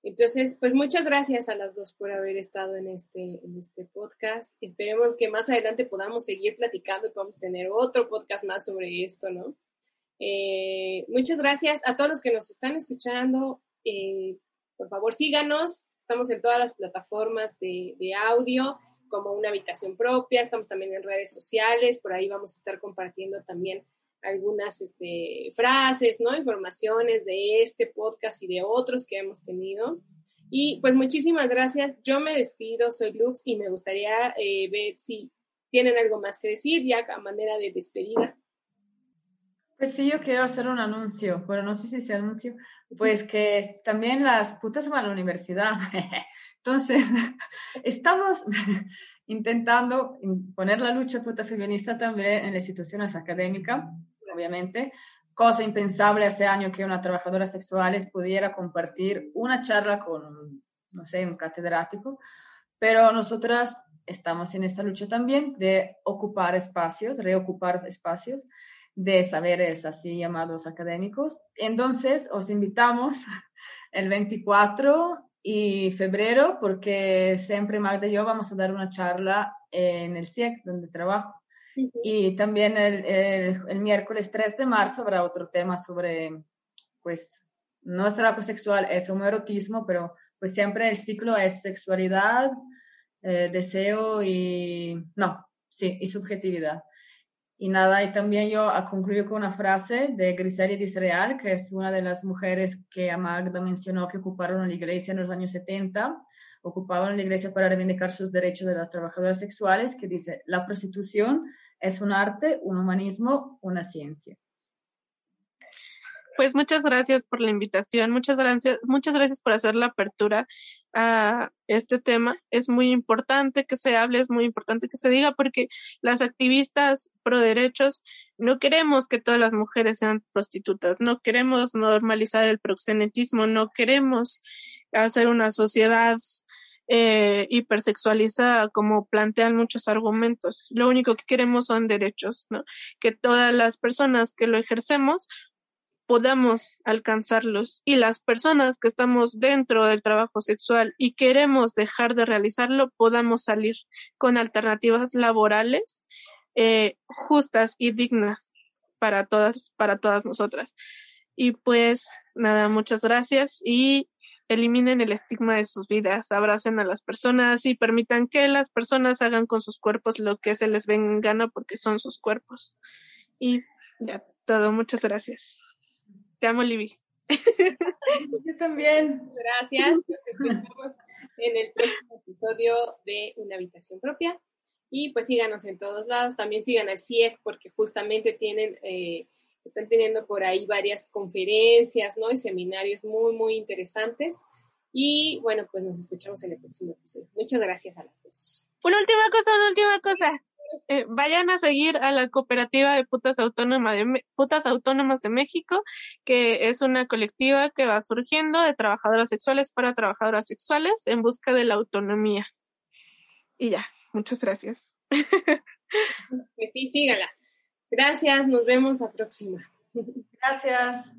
Entonces, pues muchas gracias a las dos por haber estado en este, en este podcast. Esperemos que más adelante podamos seguir platicando y podamos tener otro podcast más sobre esto, ¿no? Eh, muchas gracias a todos los que nos están escuchando. Eh, por favor, síganos. Estamos en todas las plataformas de, de, audio, como una habitación propia. Estamos también en redes sociales. Por ahí vamos a estar compartiendo también algunas este, frases, ¿no? Informaciones de este podcast y de otros que hemos tenido. Y pues muchísimas gracias. Yo me despido, soy Lux y me gustaría eh, ver si tienen algo más que decir ya a manera de despedida. Pues sí, yo quiero hacer un anuncio, pero no sé si se anuncio, pues que también las putas van a la universidad. Entonces, estamos intentando poner la lucha puta feminista también en las instituciones académicas, obviamente, cosa impensable hace años que una trabajadora sexual pudiera compartir una charla con, no sé, un catedrático, pero nosotras estamos en esta lucha también de ocupar espacios, reocupar espacios de saberes así llamados académicos. Entonces, os invitamos el 24 y febrero, porque siempre Magda y yo vamos a dar una charla en el CIEC, donde trabajo. Y también el, el, miércoles 3 de marzo habrá otro tema sobre, pues, no es trabajo sexual, es homoerotismo, pero pues siempre el ciclo es sexualidad, eh, deseo y, no, sí, y subjetividad. Y nada, y también yo concluyo con una frase de Griselda Disreal, que es una de las mujeres que Magda mencionó que ocuparon la iglesia en los años 70, ocupaban la iglesia para reivindicar sus derechos de las trabajadoras sexuales, que dice, la prostitución es un arte, un humanismo, una ciencia. Pues muchas gracias por la invitación, muchas gracias, muchas gracias por hacer la apertura a este tema. Es muy importante que se hable, es muy importante que se diga, porque las activistas pro derechos no queremos que todas las mujeres sean prostitutas, no queremos normalizar el proxenetismo, no queremos hacer una sociedad eh, hipersexualizada como plantean muchos argumentos. Lo único que queremos son derechos, ¿no? Que todas las personas que lo ejercemos podamos alcanzarlos y las personas que estamos dentro del trabajo sexual y queremos dejar de realizarlo podamos salir con alternativas laborales eh, justas y dignas para todas para todas nosotras y pues nada muchas gracias y eliminen el estigma de sus vidas abracen a las personas y permitan que las personas hagan con sus cuerpos lo que se les venga en gana porque son sus cuerpos y ya todo muchas gracias te amo, Libby. Yo también. Gracias. Nos escuchamos en el próximo episodio de Una habitación propia. Y pues síganos en todos lados. También sigan al CIEC porque justamente tienen, eh, están teniendo por ahí varias conferencias, ¿no? Y seminarios muy, muy interesantes. Y bueno, pues nos escuchamos en el próximo episodio. Muchas gracias a las dos. Una última cosa, una última cosa. Eh, vayan a seguir a la cooperativa de putas, autónomas de putas autónomas de México, que es una colectiva que va surgiendo de trabajadoras sexuales para trabajadoras sexuales en busca de la autonomía. Y ya, muchas gracias. Pues sí, sígala. Gracias, nos vemos la próxima. Gracias.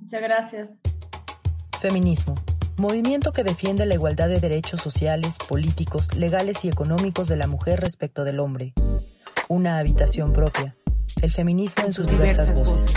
Muchas gracias. Feminismo movimiento que defiende la igualdad de derechos sociales, políticos, legales y económicos de la mujer respecto del hombre. Una habitación propia. El feminismo en sus, diversas, voces.